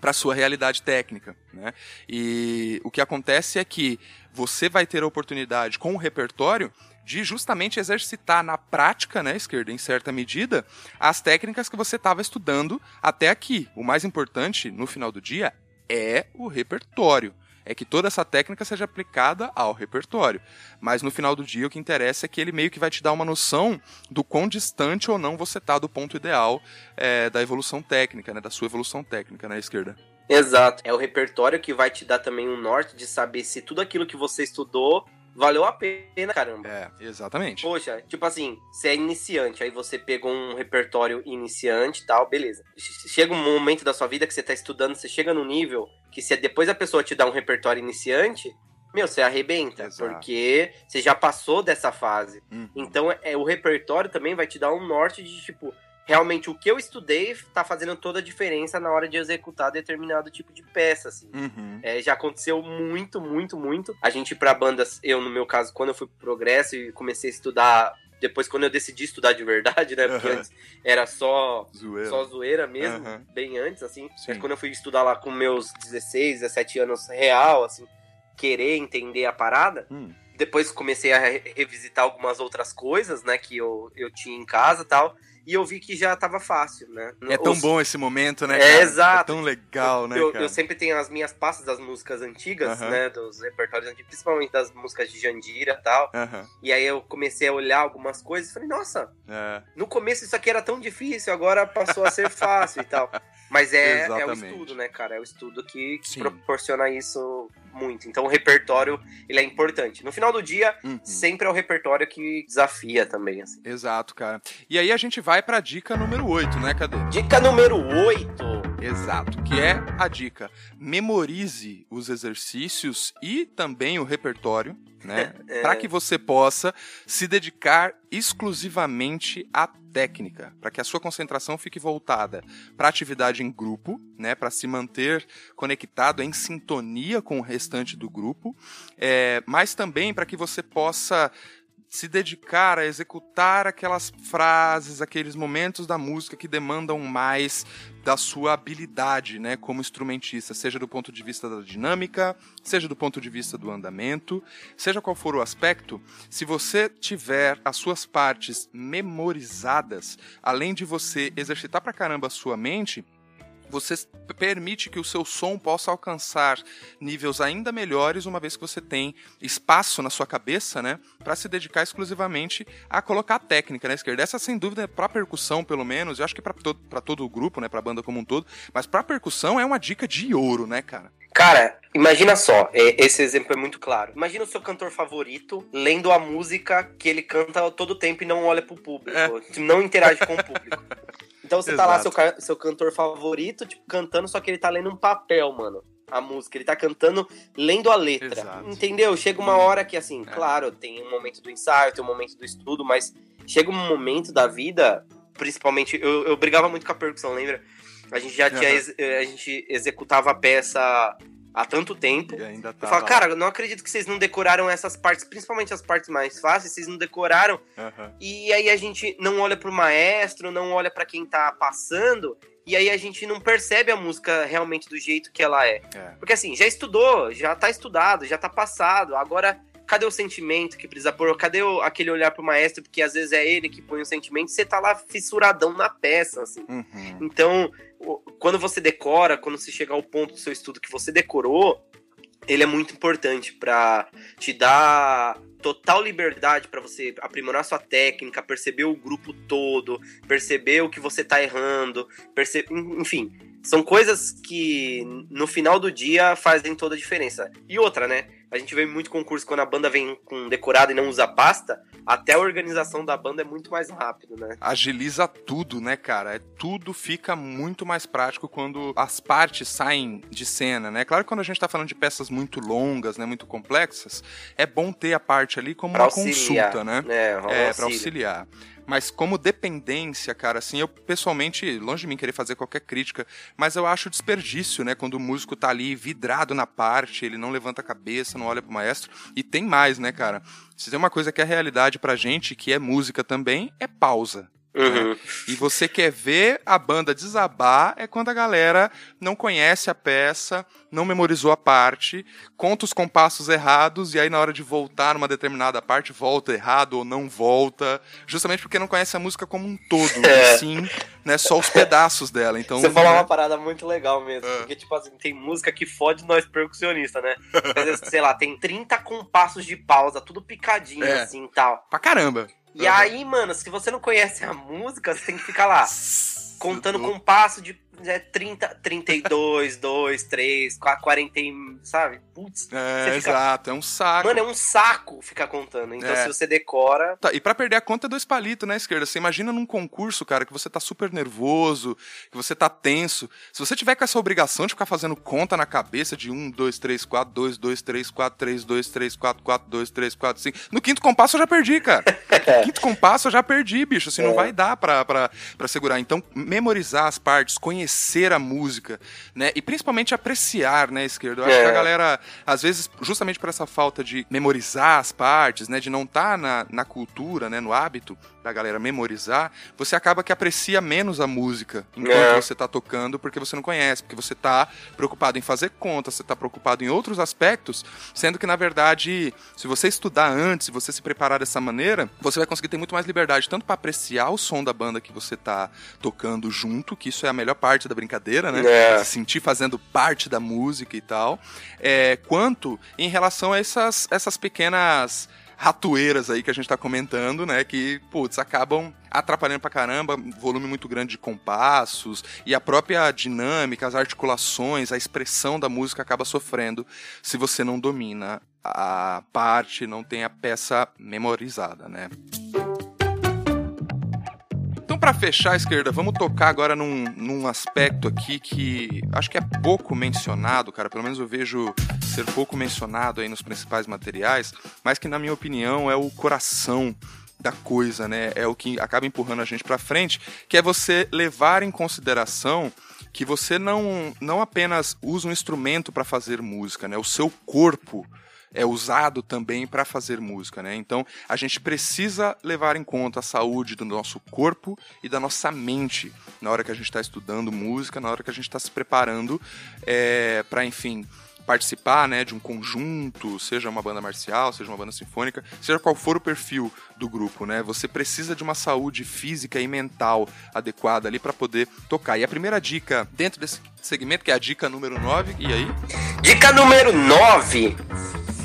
para sua realidade técnica, né? E o que acontece é que você vai ter a oportunidade com o repertório de justamente exercitar na prática, né, esquerda, em certa medida, as técnicas que você estava estudando até aqui. O mais importante, no final do dia, é o repertório. É que toda essa técnica seja aplicada ao repertório. Mas no final do dia, o que interessa é que ele meio que vai te dar uma noção do quão distante ou não você está do ponto ideal é, da evolução técnica, né, da sua evolução técnica na né, esquerda. Exato. É o repertório que vai te dar também um norte de saber se tudo aquilo que você estudou valeu a pena, caramba. É, exatamente. Poxa, tipo assim, você é iniciante, aí você pegou um repertório iniciante e tal, beleza. Chega um momento da sua vida que você tá estudando, você chega no nível que se depois a pessoa te dá um repertório iniciante, meu, você arrebenta, Exato. porque você já passou dessa fase. Uhum. Então, é, o repertório também vai te dar um norte de, tipo, realmente o que eu estudei tá fazendo toda a diferença na hora de executar determinado tipo de peça, assim. Uhum. É, já aconteceu muito, muito, muito. A gente para bandas, eu no meu caso, quando eu fui pro Progresso e comecei a estudar depois quando eu decidi estudar de verdade, né? Porque uhum. antes era só zoeira, só zoeira mesmo, uhum. bem antes, assim. Mas quando eu fui estudar lá com meus 16, 17 anos real, assim, querer entender a parada, hum. depois comecei a revisitar algumas outras coisas, né, que eu, eu tinha em casa tal e eu vi que já tava fácil, né? É tão Os... bom esse momento, né? É, cara? É, exato. É tão legal, né? Eu, eu, sempre tenho as minhas pastas das músicas antigas, uh -huh. né? Dos repertórios antigos, principalmente das músicas de Jandira e tal. Uh -huh. E aí eu comecei a olhar algumas coisas e falei, nossa, uh. no começo isso aqui era tão difícil, agora passou a ser fácil e tal. Mas é, é o estudo, né, cara? É o estudo que, que proporciona isso muito. Então o repertório, ele é importante. No final do dia, uhum. sempre é o repertório que desafia também, assim. Exato, cara. E aí a gente vai pra dica número 8, né, Cadê? Dica número 8! Exato, que é a dica. Memorize os exercícios e também o repertório, né? é. Para que você possa se dedicar exclusivamente à técnica, para que a sua concentração fique voltada para atividade em grupo, né, para se manter conectado em sintonia com o restante do grupo, é, mas também para que você possa se dedicar a executar aquelas frases, aqueles momentos da música que demandam mais da sua habilidade, né, como instrumentista, seja do ponto de vista da dinâmica, seja do ponto de vista do andamento, seja qual for o aspecto, se você tiver as suas partes memorizadas, além de você exercitar pra caramba a sua mente, você permite que o seu som possa alcançar níveis ainda melhores, uma vez que você tem espaço na sua cabeça, né, para se dedicar exclusivamente a colocar a técnica na esquerda. Essa, sem dúvida, para percussão, pelo menos, eu acho que para todo, todo o grupo, né, para a banda como um todo, mas para percussão é uma dica de ouro, né, cara? Cara, imagina só, é, esse exemplo é muito claro. Imagina o seu cantor favorito lendo a música que ele canta todo o tempo e não olha pro público, é. não interage com o público. Então você Exato. tá lá, seu, seu cantor favorito, tipo, cantando, só que ele tá lendo um papel, mano. A música, ele tá cantando, lendo a letra. Exato. Entendeu? Chega uma hora que, assim, é. claro, tem um momento do ensaio, tem um momento do estudo, mas chega um momento da vida, principalmente. Eu, eu brigava muito com a percussão, lembra? A gente já tinha. Uhum. A gente executava a peça há tanto tempo. E ainda tá eu falo, cara, não acredito que vocês não decoraram essas partes, principalmente as partes mais fáceis, vocês não decoraram. Uhum. E aí a gente não olha pro maestro, não olha para quem tá passando, e aí a gente não percebe a música realmente do jeito que ela é. é. Porque assim, já estudou, já tá estudado, já tá passado, agora cadê o sentimento que precisa pôr? Cadê o, aquele olhar pro maestro? Porque às vezes é ele que põe o sentimento, você tá lá fissuradão na peça, assim. Uhum. Então, quando você decora, quando você chega ao ponto do seu estudo que você decorou, ele é muito importante para te dar total liberdade para você aprimorar sua técnica, perceber o grupo todo, perceber o que você tá errando, perceber, enfim, são coisas que no final do dia fazem toda a diferença. E outra, né? A gente vê muito concurso quando a banda vem com decorado e não usa pasta, até a organização da banda é muito mais rápido, né? Agiliza tudo, né, cara? É, tudo fica muito mais prático quando as partes saem de cena, né? Claro que quando a gente tá falando de peças muito longas, né, muito complexas, é bom ter a parte ali como pra uma auxiliar. consulta, né? É, é para auxiliar. Mas como dependência, cara, assim, eu pessoalmente, longe de mim querer fazer qualquer crítica, mas eu acho desperdício, né? Quando o músico tá ali vidrado na parte, ele não levanta a cabeça, não olha pro maestro. E tem mais, né, cara? Se tem uma coisa que é realidade pra gente, que é música também, é pausa? Uhum. Né? E você quer ver a banda desabar é quando a galera não conhece a peça, não memorizou a parte, conta os compassos errados e aí na hora de voltar numa determinada parte volta errado ou não volta, justamente porque não conhece a música como um todo, é. sim, né, só os pedaços dela. Então, Você falou né? uma parada muito legal mesmo, é. porque tipo assim, tem música que fode nós percussionistas, né? Às vezes, sei lá, tem 30 compassos de pausa, tudo picadinho é. assim, tal. Pra caramba. E uhum. aí, mano, se você não conhece a música, você tem que ficar lá contando com um passo de é 30, 32, 2, 3, 40, sabe? Putz. É, fica... exato, é um saco. Mano, é um saco ficar contando. Então, é. se você decora. Tá, e para perder a conta é dois palitos, né, esquerda? Você imagina num concurso, cara, que você tá super nervoso, que você tá tenso. Se você tiver com essa obrigação de ficar fazendo conta na cabeça de 1, 2, 3, 4, 2, 2, 3, 4, 3, 2, 3, 4, 4, 2, 3, 4, 5. No quinto compasso eu já perdi, cara. quinto compasso eu já perdi, bicho. Assim, é. não vai dar pra, pra, pra segurar. Então, memorizar as partes, conhecer conhecer a música, né? E principalmente apreciar, né, esquerdo? Eu acho é. que a é. galera, às vezes, justamente por essa falta de memorizar as partes, né? De não estar tá na, na cultura, né? No hábito da galera memorizar, você acaba que aprecia menos a música enquanto é. você está tocando, porque você não conhece, porque você está preocupado em fazer conta, você está preocupado em outros aspectos, sendo que, na verdade, se você estudar antes, se você se preparar dessa maneira, você vai conseguir ter muito mais liberdade, tanto para apreciar o som da banda que você está tocando junto, que isso é a melhor parte da brincadeira, né? É. Se sentir fazendo parte da música e tal, é, quanto em relação a essas, essas pequenas ratoeiras aí que a gente tá comentando, né? Que, putz, acabam atrapalhando pra caramba, volume muito grande de compassos e a própria dinâmica, as articulações, a expressão da música acaba sofrendo se você não domina a parte, não tem a peça memorizada, né? Para fechar, esquerda, vamos tocar agora num, num aspecto aqui que acho que é pouco mencionado, cara. Pelo menos eu vejo ser pouco mencionado aí nos principais materiais, mas que na minha opinião é o coração da coisa, né? É o que acaba empurrando a gente para frente, que é você levar em consideração que você não, não apenas usa um instrumento para fazer música, né? O seu corpo é usado também para fazer música, né? Então a gente precisa levar em conta a saúde do nosso corpo e da nossa mente na hora que a gente está estudando música, na hora que a gente está se preparando é, para, enfim, participar né, de um conjunto, seja uma banda marcial, seja uma banda sinfônica, seja qual for o perfil do grupo, né? Você precisa de uma saúde física e mental adequada ali para poder tocar. E a primeira dica dentro desse segmento, que é a dica número 9, e aí? Dica número 9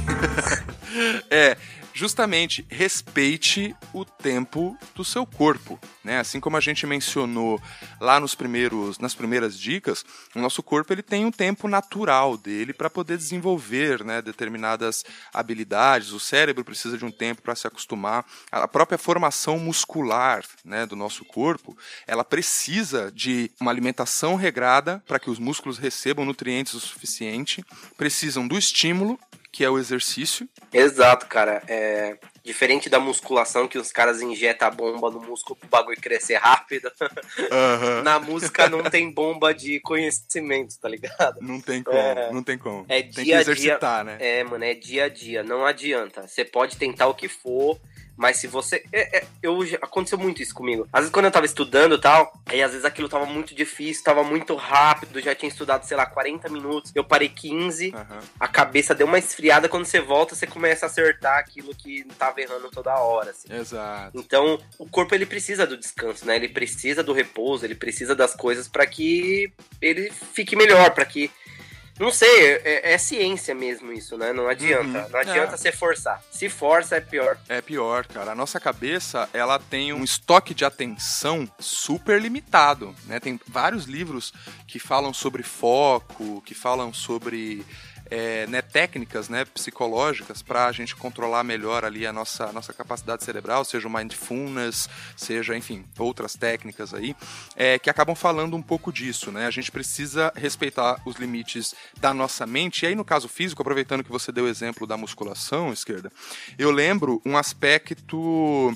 é, justamente respeite o tempo do seu corpo, né? Assim como a gente mencionou lá nos primeiros, nas primeiras dicas, o nosso corpo ele tem um tempo natural dele para poder desenvolver, né, determinadas habilidades. O cérebro precisa de um tempo para se acostumar. A própria formação muscular, né, do nosso corpo, ela precisa de uma alimentação regrada para que os músculos recebam nutrientes o suficiente, precisam do estímulo que é o exercício. Exato, cara. É diferente da musculação que os caras injetam a bomba no músculo pro bagulho crescer rápido. Uhum. Na música não tem bomba de conhecimento, tá ligado? Não tem como, é, não tem como. É tem dia que exercitar, dia, né? É, mano, é dia a dia, não adianta. Você pode tentar o que for, mas se você. É, é, eu, aconteceu muito isso comigo. Às vezes, quando eu tava estudando e tal, aí às vezes aquilo tava muito difícil, tava muito rápido, já tinha estudado, sei lá, 40 minutos, eu parei 15, uhum. a cabeça deu uma esfriada. Quando você volta, você começa a acertar aquilo que tava errando toda hora. Assim. Exato. Então, o corpo ele precisa do descanso, né? Ele precisa do repouso, ele precisa das coisas para que ele fique melhor, para que não sei, é, é, ciência mesmo isso, né? Não adianta. Uhum. Não adianta é. se forçar. Se força, é pior. É pior, cara. A nossa cabeça, ela tem um estoque de atenção super limitado, né? Tem vários livros que falam sobre foco, que falam sobre é, né, técnicas né, psicológicas para a gente controlar melhor ali a nossa, nossa capacidade cerebral, seja o mindfulness, seja, enfim, outras técnicas aí, é, que acabam falando um pouco disso, né? A gente precisa respeitar os limites da nossa mente. E aí, no caso físico, aproveitando que você deu o exemplo da musculação, esquerda, eu lembro um aspecto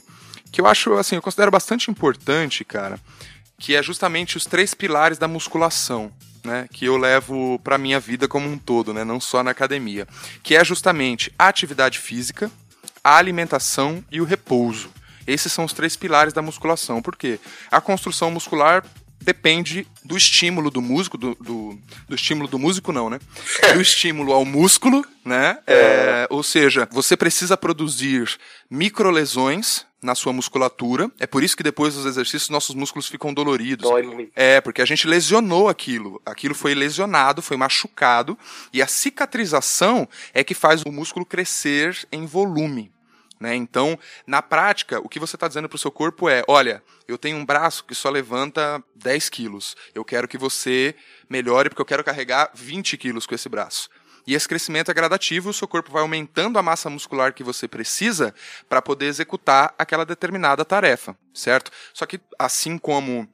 que eu acho, assim, eu considero bastante importante, cara, que é justamente os três pilares da musculação né, que eu levo para minha vida como um todo, né, não só na academia, que é justamente a atividade física, a alimentação e o repouso. Esses são os três pilares da musculação. Por quê? A construção muscular depende do estímulo do músico, do, do, do, estímulo do músico não, né? Do estímulo ao músculo, né? É. É, ou seja, você precisa produzir microlesões na sua musculatura. É por isso que depois dos exercícios nossos músculos ficam doloridos. Dói muito. É, porque a gente lesionou aquilo. Aquilo foi lesionado, foi machucado. E a cicatrização é que faz o músculo crescer em volume. Né? Então, na prática, o que você está dizendo para o seu corpo é: olha, eu tenho um braço que só levanta 10 quilos. Eu quero que você melhore porque eu quero carregar 20 quilos com esse braço. E esse crescimento é gradativo, o seu corpo vai aumentando a massa muscular que você precisa para poder executar aquela determinada tarefa, certo? Só que, assim como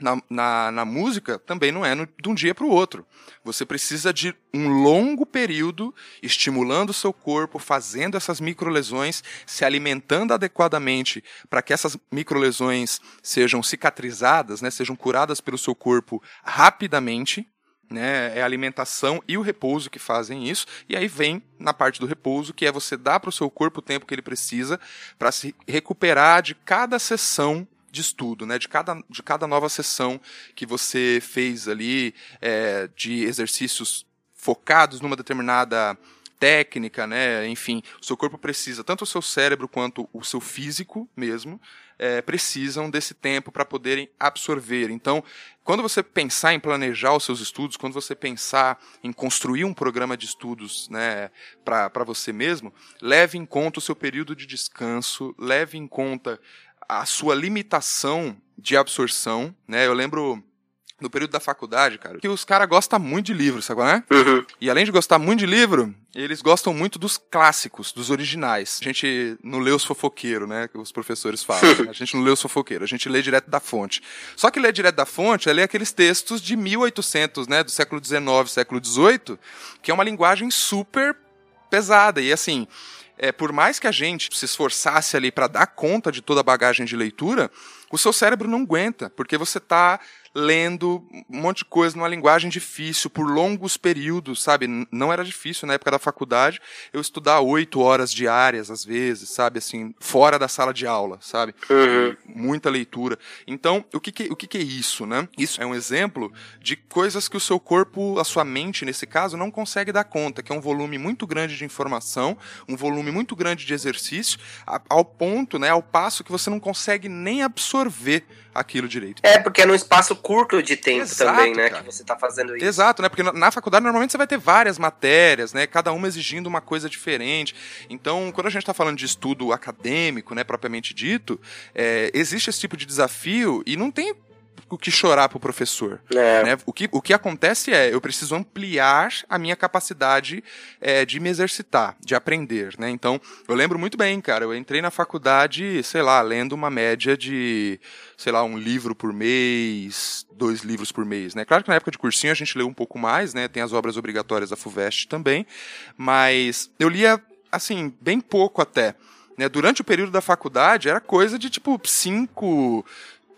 na, na, na, música também não é no, de um dia para o outro. Você precisa de um longo período estimulando o seu corpo, fazendo essas microlesões, se alimentando adequadamente para que essas microlesões sejam cicatrizadas, né, sejam curadas pelo seu corpo rapidamente. Né, é a alimentação e o repouso que fazem isso, e aí vem na parte do repouso, que é você dar para o seu corpo o tempo que ele precisa para se recuperar de cada sessão de estudo, né? De cada, de cada nova sessão que você fez ali, é, de exercícios focados numa determinada técnica, né? Enfim, o seu corpo precisa, tanto o seu cérebro quanto o seu físico mesmo, é, precisam desse tempo para poderem absorver. Então, quando você pensar em planejar os seus estudos, quando você pensar em construir um programa de estudos né, para você mesmo, leve em conta o seu período de descanso, leve em conta a sua limitação de absorção, né? Eu lembro no período da faculdade, cara, que os caras gostam muito de livro, sabe né? Uhum. E além de gostar muito de livro, eles gostam muito dos clássicos, dos originais. A gente não lê os fofoqueiros, né? Que os professores falam. Né? A gente não lê os fofoqueiros, a gente lê direto da fonte. Só que ler direto da fonte é ler aqueles textos de 1800, né? Do século XIX, século XVIII, que é uma linguagem super pesada. E assim, é, por mais que a gente se esforçasse ali para dar conta de toda a bagagem de leitura, o seu cérebro não aguenta, porque você está lendo um monte de coisa numa linguagem difícil por longos períodos, sabe? Não era difícil na época da faculdade eu estudar oito horas diárias, às vezes, sabe? Assim, fora da sala de aula, sabe? Uhum. Muita leitura. Então, o que, que o que, que é isso, né? Isso é um exemplo de coisas que o seu corpo, a sua mente, nesse caso, não consegue dar conta, que é um volume muito grande de informação, um volume muito grande de exercício, ao ponto, né, ao passo que você não consegue nem absorver aquilo direito. É, porque é num espaço curto de tempo Exato, também, né, cara. que você está fazendo isso. Exato, né, porque na faculdade normalmente você vai ter várias matérias, né, cada uma exigindo uma coisa diferente. Então, quando a gente está falando de estudo acadêmico, né, propriamente dito, é, existe esse tipo de desafio e não tem o que chorar pro professor. É. Né? O, que, o que acontece é, eu preciso ampliar a minha capacidade é, de me exercitar, de aprender, né? Então, eu lembro muito bem, cara, eu entrei na faculdade, sei lá, lendo uma média de, sei lá, um livro por mês, dois livros por mês, né? Claro que na época de cursinho a gente leu um pouco mais, né? Tem as obras obrigatórias da FUVEST também, mas eu lia, assim, bem pouco até. Né, durante o período da faculdade era coisa de tipo cinco,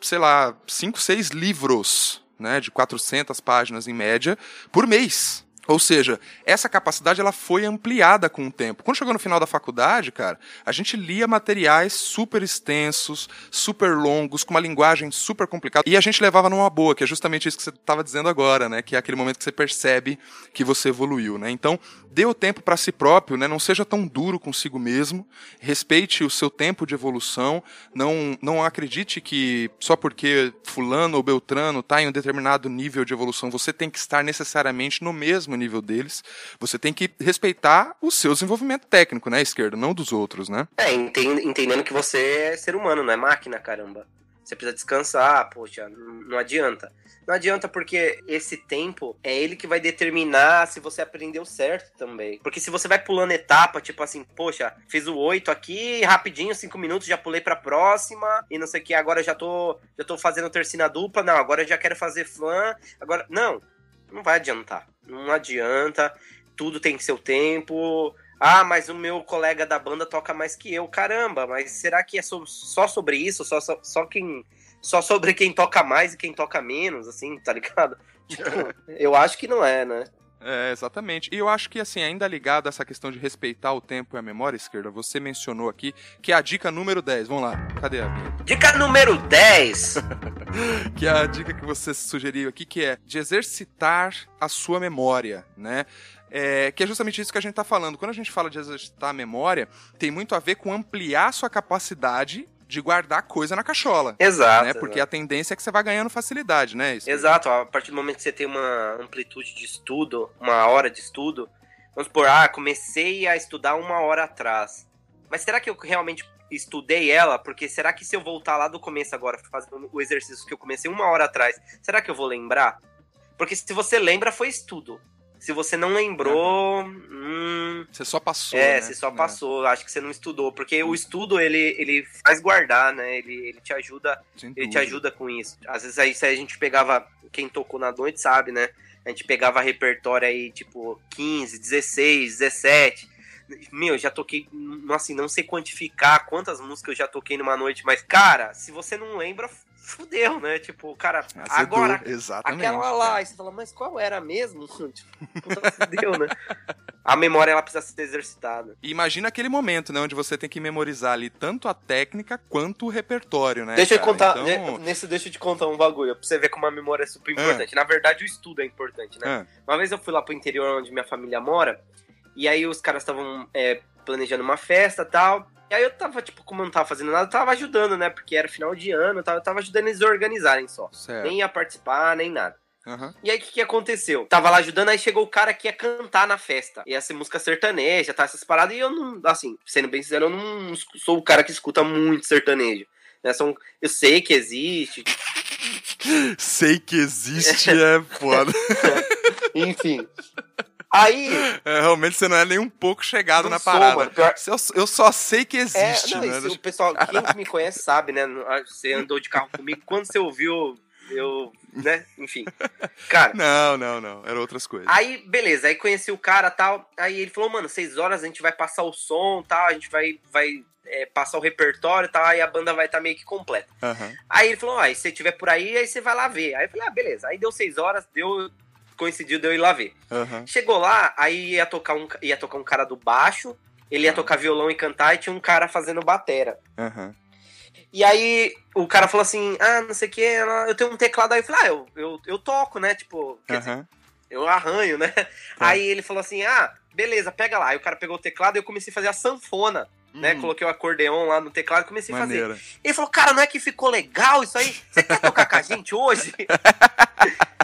sei lá, 5, 6 livros, né, de 400 páginas em média, por mês. Ou seja, essa capacidade ela foi ampliada com o tempo. Quando chegou no final da faculdade, cara, a gente lia materiais super extensos, super longos, com uma linguagem super complicada, e a gente levava numa boa, que é justamente isso que você estava dizendo agora, né? Que é aquele momento que você percebe que você evoluiu, né? Então, dê o tempo para si próprio, né? Não seja tão duro consigo mesmo, respeite o seu tempo de evolução, não, não acredite que só porque fulano ou beltrano está em um determinado nível de evolução, você tem que estar necessariamente no mesmo nível deles, você tem que respeitar o seu desenvolvimento técnico, né, esquerda, não dos outros, né? É, entendendo que você é ser humano, não é máquina, caramba. Você precisa descansar, poxa, não adianta. Não adianta porque esse tempo é ele que vai determinar se você aprendeu certo também. Porque se você vai pulando etapa, tipo assim, poxa, fiz o 8 aqui, rapidinho, 5 minutos, já pulei pra próxima, e não sei o que, agora já tô, já tô fazendo tercina dupla, não, agora já quero fazer flan, agora, não, não vai adiantar. Não adianta. Tudo tem seu tempo. Ah, mas o meu colega da banda toca mais que eu. Caramba, mas será que é só sobre isso? Só, só, só quem. Só sobre quem toca mais e quem toca menos, assim, tá ligado? Tipo, eu acho que não é, né? É, exatamente. E eu acho que, assim, ainda ligado a essa questão de respeitar o tempo e a memória esquerda, você mencionou aqui que é a dica número 10. Vamos lá, cadê a minha? Dica número 10! que é a dica que você sugeriu aqui, que é de exercitar a sua memória, né? É, que é justamente isso que a gente está falando. Quando a gente fala de exercitar a memória, tem muito a ver com ampliar sua capacidade de guardar coisa na caixola. Exato. Né? Porque exato. a tendência é que você vai ganhando facilidade, né? Isso. Exato, a partir do momento que você tem uma amplitude de estudo, uma hora de estudo, vamos supor, ah, comecei a estudar uma hora atrás. Mas será que eu realmente estudei ela? Porque será que se eu voltar lá do começo agora, fazendo o exercício que eu comecei uma hora atrás, será que eu vou lembrar? Porque se você lembra, foi estudo. Se você não lembrou, hum, Você só passou. é, né? você só É. passou, acho que você não estudou, porque o estudo ele, ele faz guardar, né? Ele, ele te ajuda Sem ele te ajuda com isso. Às vezes aí se a gente pegava, quem tocou na noite sabe, né? A gente pegava repertório aí, tipo, 15, 16, 17. Meu, já toquei, não, assim, não sei quantificar quantas músicas eu já toquei numa noite, mas, cara, se você não lembra, fudeu, né? Tipo, cara, Azedou, agora, Exatamente. aquela lá, aí você fala, mas qual era mesmo? tipo, fudeu, né? A memória, ela precisa ser exercitada. E imagina aquele momento, né? Onde você tem que memorizar ali tanto a técnica quanto o repertório, né? Deixa eu cara? contar, Então... ne- nesse deixa eu te contar um bagulho, pra você ver como a memória é super importante. Na verdade, o estudo é importante, né? Ah, Uma vez eu fui lá pro interior onde minha família mora, e aí os caras estavam é, planejando uma festa e tal. E aí eu tava, tipo, como eu não tava fazendo nada, eu tava ajudando, né? Porque era final de ano eu tava ajudando eles a organizarem só. certo. Nem ia participar, nem nada. Aham. E aí o que, que aconteceu? Tava lá ajudando, aí chegou o cara que ia cantar na festa. Ia ser música sertaneja, tá? Essas paradas, e eu não, assim, sendo bem sincero, eu não sou o cara que escuta muito sertanejo. Né? São, eu sei que existe, Sei que existe é foda. enfim. Aí. É, realmente você não é nem um pouco chegado na sou, parada. Pior- Eu, eu só sei que É, existe, não, né? isso, o pessoal, quem me conhece sabe, né? Você andou de carro comigo, quando você ouviu, eu, né? Enfim. Cara, Não, não, não. Eram outras coisas. aí, beleza, aí conheci o cara tal. Aí ele falou, mano, seis horas a gente vai passar o som tal, a gente vai, vai é, passar o repertório tal, aí a banda vai estar meio que completa. Aham. Aí ele falou, ah, e se você estiver por aí, aí você vai lá ver. Aí eu falei, ah, beleza. Aí deu seis horas, deu. Coincidiu de eu ir lá ver. Aham. Chegou lá, aí ia tocar um, ia tocar um cara do baixo, ele ia Ah. tocar violão e cantar, e tinha um cara fazendo batera. Aham. E aí o cara falou assim, ah, não sei o que, eu tenho um teclado aí. Eu falei, ah, eu, eu, eu toco, né? Tipo, quer dizer, eu arranho, né? Aí ele falou assim, ah, beleza, pega lá. Aí o cara pegou o teclado e eu comecei a fazer a sanfona, né? Hum, Coloquei o acordeon lá no teclado e comecei a fazer. Ele falou, cara, não é que ficou legal isso aí? Você quer tocar com a gente hoje?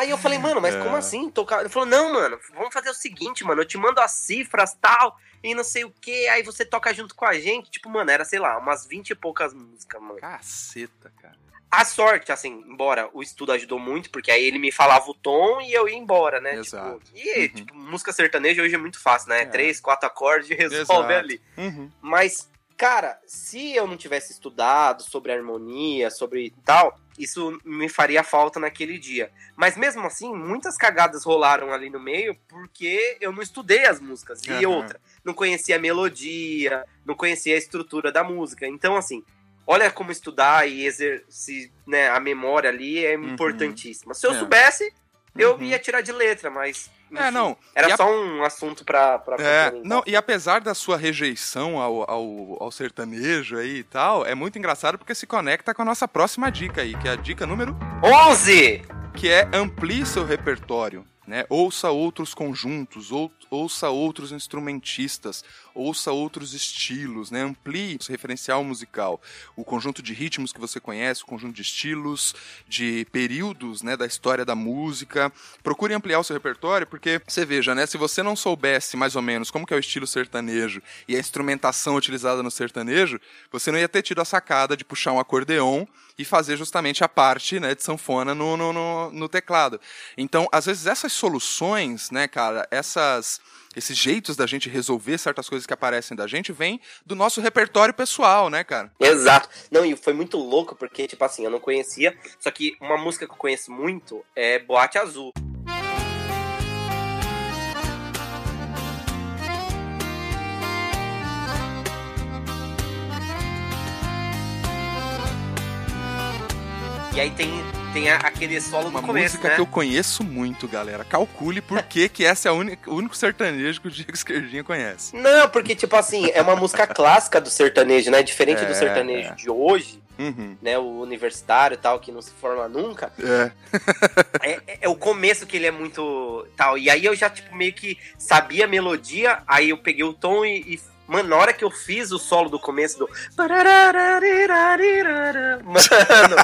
Aí eu falei, mano, mas É. como assim tocar? Ele falou, não, mano, vamos fazer o seguinte, mano, eu te mando as cifras tal, e não sei o que, aí você toca junto com a gente. Tipo, mano, era, sei lá, umas 20 e poucas músicas, mano. Caceta, cara. A sorte, assim, embora o estudo ajudou muito, porque aí ele me falava o tom e eu ia embora, né? Exato. Tipo, e, Uhum. tipo, música sertaneja hoje é muito fácil, né? É. Três, quatro acordes e resolve Exato. ali. Uhum. Mas, cara, se eu não tivesse estudado sobre harmonia, sobre tal, isso me faria falta naquele dia. Mas mesmo assim, muitas cagadas rolaram ali no meio porque eu não estudei as músicas. E Aham. outra, não conhecia a melodia, não conhecia a estrutura da música. Então, assim, olha como estudar e exercer né, a memória ali é Uhum. importantíssima. Se eu É. soubesse, eu Uhum. ia tirar de letra, mas. É, enfim, não. Era a- só um assunto pra, pra É, não, e apesar da sua rejeição ao, ao, ao sertanejo aí e tal, é muito engraçado porque se conecta com a nossa próxima dica aí, que é a dica número 11! que é amplie seu repertório, né? Ouça outros conjuntos, ou, ouça outros instrumentistas, ouça outros estilos, né? Amplie o referencial musical, o conjunto de ritmos que você conhece, o conjunto de estilos, de períodos, né, da história da música. Procure ampliar o seu repertório, porque você veja, né, se você não soubesse mais ou menos como que é o estilo sertanejo e a instrumentação utilizada no sertanejo, você não ia ter tido a sacada de puxar um acordeon e fazer justamente a parte né, de sanfona no, no, no, no teclado. Então, às vezes, essas soluções, né, cara, essas, esses jeitos da gente resolver certas coisas que aparecem da gente, vem do nosso repertório pessoal, né, cara? Exato. Não, e foi muito louco porque, tipo assim, eu não conhecia. Só que uma música que eu conheço muito é Boate Azul. E aí tem tem a, aquele solo Uma começo, música né? que eu conheço muito, galera. Calcule por que que essa é a única, o único sertanejo que o Diego Esquerdinha conhece. Não, porque, tipo assim, é uma música clássica do sertanejo, né? Diferente É, do sertanejo é. de hoje, Uhum. né? O universitário e tal, que não se forma nunca. É. É, é- é o começo que ele é muito tal. E aí eu já, tipo, meio que sabia a melodia, aí eu peguei o tom e. e- Mano, na hora que eu fiz o solo do começo do. Mano,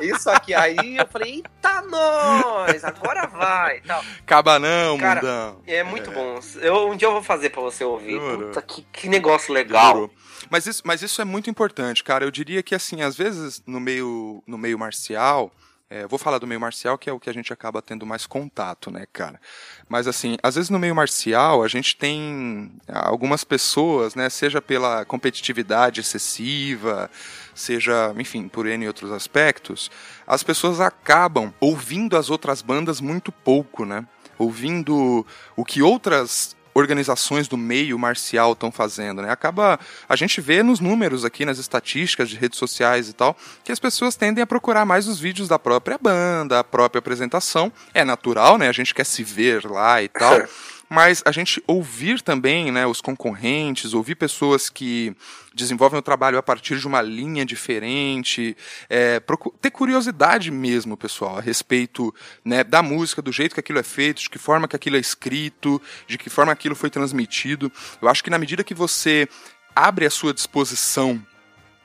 isso aqui aí eu falei, eita nós, agora vai. Tal. Cabanão, Cara, mundão. É muito bom. Eu, um dia eu vou fazer pra você ouvir. Puta, que, que negócio legal. Mas isso, mas isso é muito importante, cara. Eu diria que, assim, às vezes no meio, no meio marcial, é, vou falar do meio marcial, que é o que a gente acaba tendo mais contato, né, cara? Mas, assim, às vezes no meio marcial, a gente tem algumas pessoas, né, seja pela competitividade excessiva, seja, enfim, por N outros aspectos, as pessoas acabam ouvindo as outras bandas muito pouco, né? Ouvindo o que outras organizações do meio marcial estão fazendo, né? Acaba a gente vê nos números aqui nas estatísticas de redes sociais e tal que as pessoas tendem a procurar mais os vídeos da própria banda, a própria apresentação. É natural, né? A gente quer se ver lá e tal. Mas a gente ouvir também, né, os concorrentes, ouvir pessoas que desenvolvem o trabalho a partir de uma linha diferente, é, ter curiosidade mesmo, pessoal, a respeito né, da música, do jeito que aquilo é feito, de que forma que aquilo é escrito, de que forma aquilo foi transmitido. Eu acho que na medida que você abre a sua disposição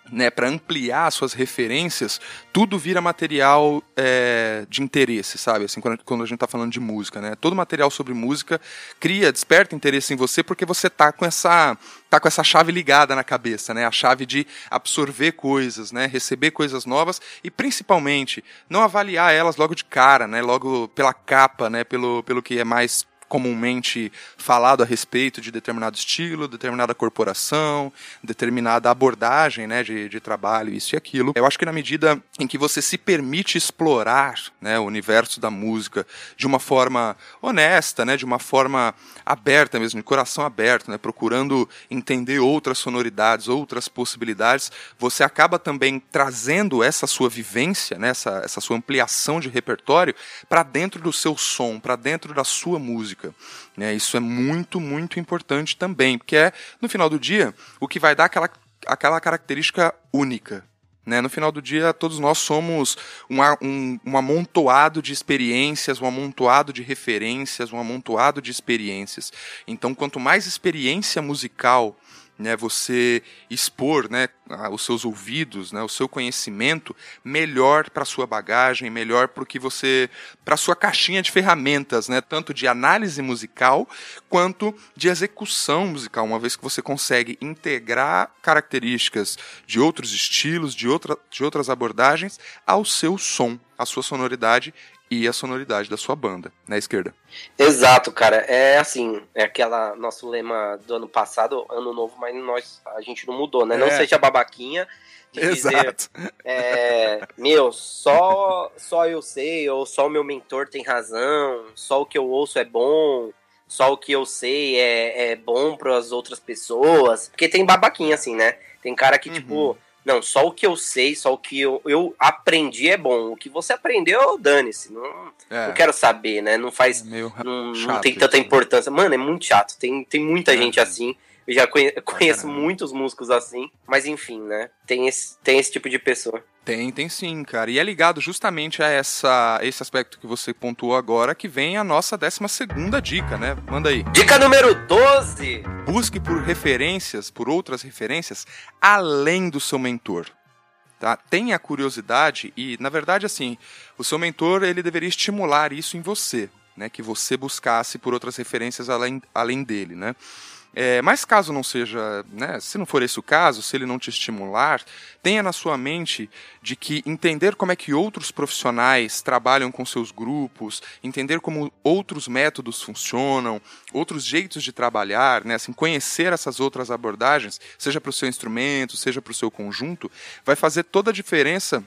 né, para ampliar suas referências, tudo vira material é, de interesse, sabe? Assim, quando, quando a gente está falando de música, né? Todo material sobre música cria, desperta interesse em você porque você tá com essa tá com essa chave ligada na cabeça, né? A chave de absorver coisas, né? Receber coisas novas e principalmente não avaliar elas logo de cara, né? Logo pela capa, né? Pelo, pelo que é mais comumente falado a respeito de determinado estilo, determinada corporação, determinada abordagem né, de, de trabalho, isso e aquilo. Eu acho que na medida em que você se permite explorar né, o universo da música de uma forma honesta, né, de uma forma aberta mesmo, de coração aberto, né, procurando entender outras sonoridades, outras possibilidades, você acaba também trazendo essa sua vivência, né, essa, essa sua ampliação de repertório para dentro do seu som, para dentro da sua música. Né? Isso é muito, muito importante também, porque é, no final do dia, o que vai dar aquela, aquela característica única. Né? No final do dia, todos nós somos um, um, um amontoado de experiências, um amontoado de referências, um amontoado de experiências. Então, quanto mais experiência musical né, você expor né, os seus ouvidos, né, o seu conhecimento, melhor para sua bagagem, melhor para que você, para sua caixinha de ferramentas, né, tanto de análise musical quanto de execução musical, uma vez que você consegue integrar características de outros estilos, de, outra, de outras abordagens ao seu som, à sua sonoridade e a sonoridade da sua banda, na esquerda. Exato, cara. É assim, é aquela nosso lema do ano passado, ano novo, mas nós a gente não mudou, né? Não É. seja babaquinha. De dizer, Exato. é, meu, só só eu sei, ou só o meu mentor tem razão, só o que eu ouço é bom, só o que eu sei é, é bom para as outras pessoas. Porque tem babaquinha assim, né? Tem cara que, Uhum. tipo, não, só o que eu sei, só o que eu, eu aprendi é bom. O que você aprendeu, dane-se. Não, É, não quero saber, né? Não faz. é Não, não tem tanta né? importância. Mano, é muito chato. Tem, tem muita É. gente assim. Eu já conhe- conheço caramba. muitos músicos assim. Mas enfim, né? Tem esse, tem esse tipo de pessoa. Tem, tem sim, cara. E é ligado justamente a essa, esse aspecto que você pontuou agora, que vem a nossa 12 segunda dica, né? Manda aí. Dica número 12. Busque por referências, por outras referências, além do seu mentor. Tá? Tenha curiosidade e, na verdade, assim, o seu mentor ele deveria estimular isso em você, né? Que você buscasse por outras referências além, além dele, né? É, mas caso não seja, né, se não for esse o caso, se ele não te estimular, tenha na sua mente de que entender como é que outros profissionais trabalham com seus grupos, entender como outros métodos funcionam, outros jeitos de trabalhar, né, assim, conhecer essas outras abordagens, seja para o seu instrumento, seja para o seu conjunto, vai fazer toda a diferença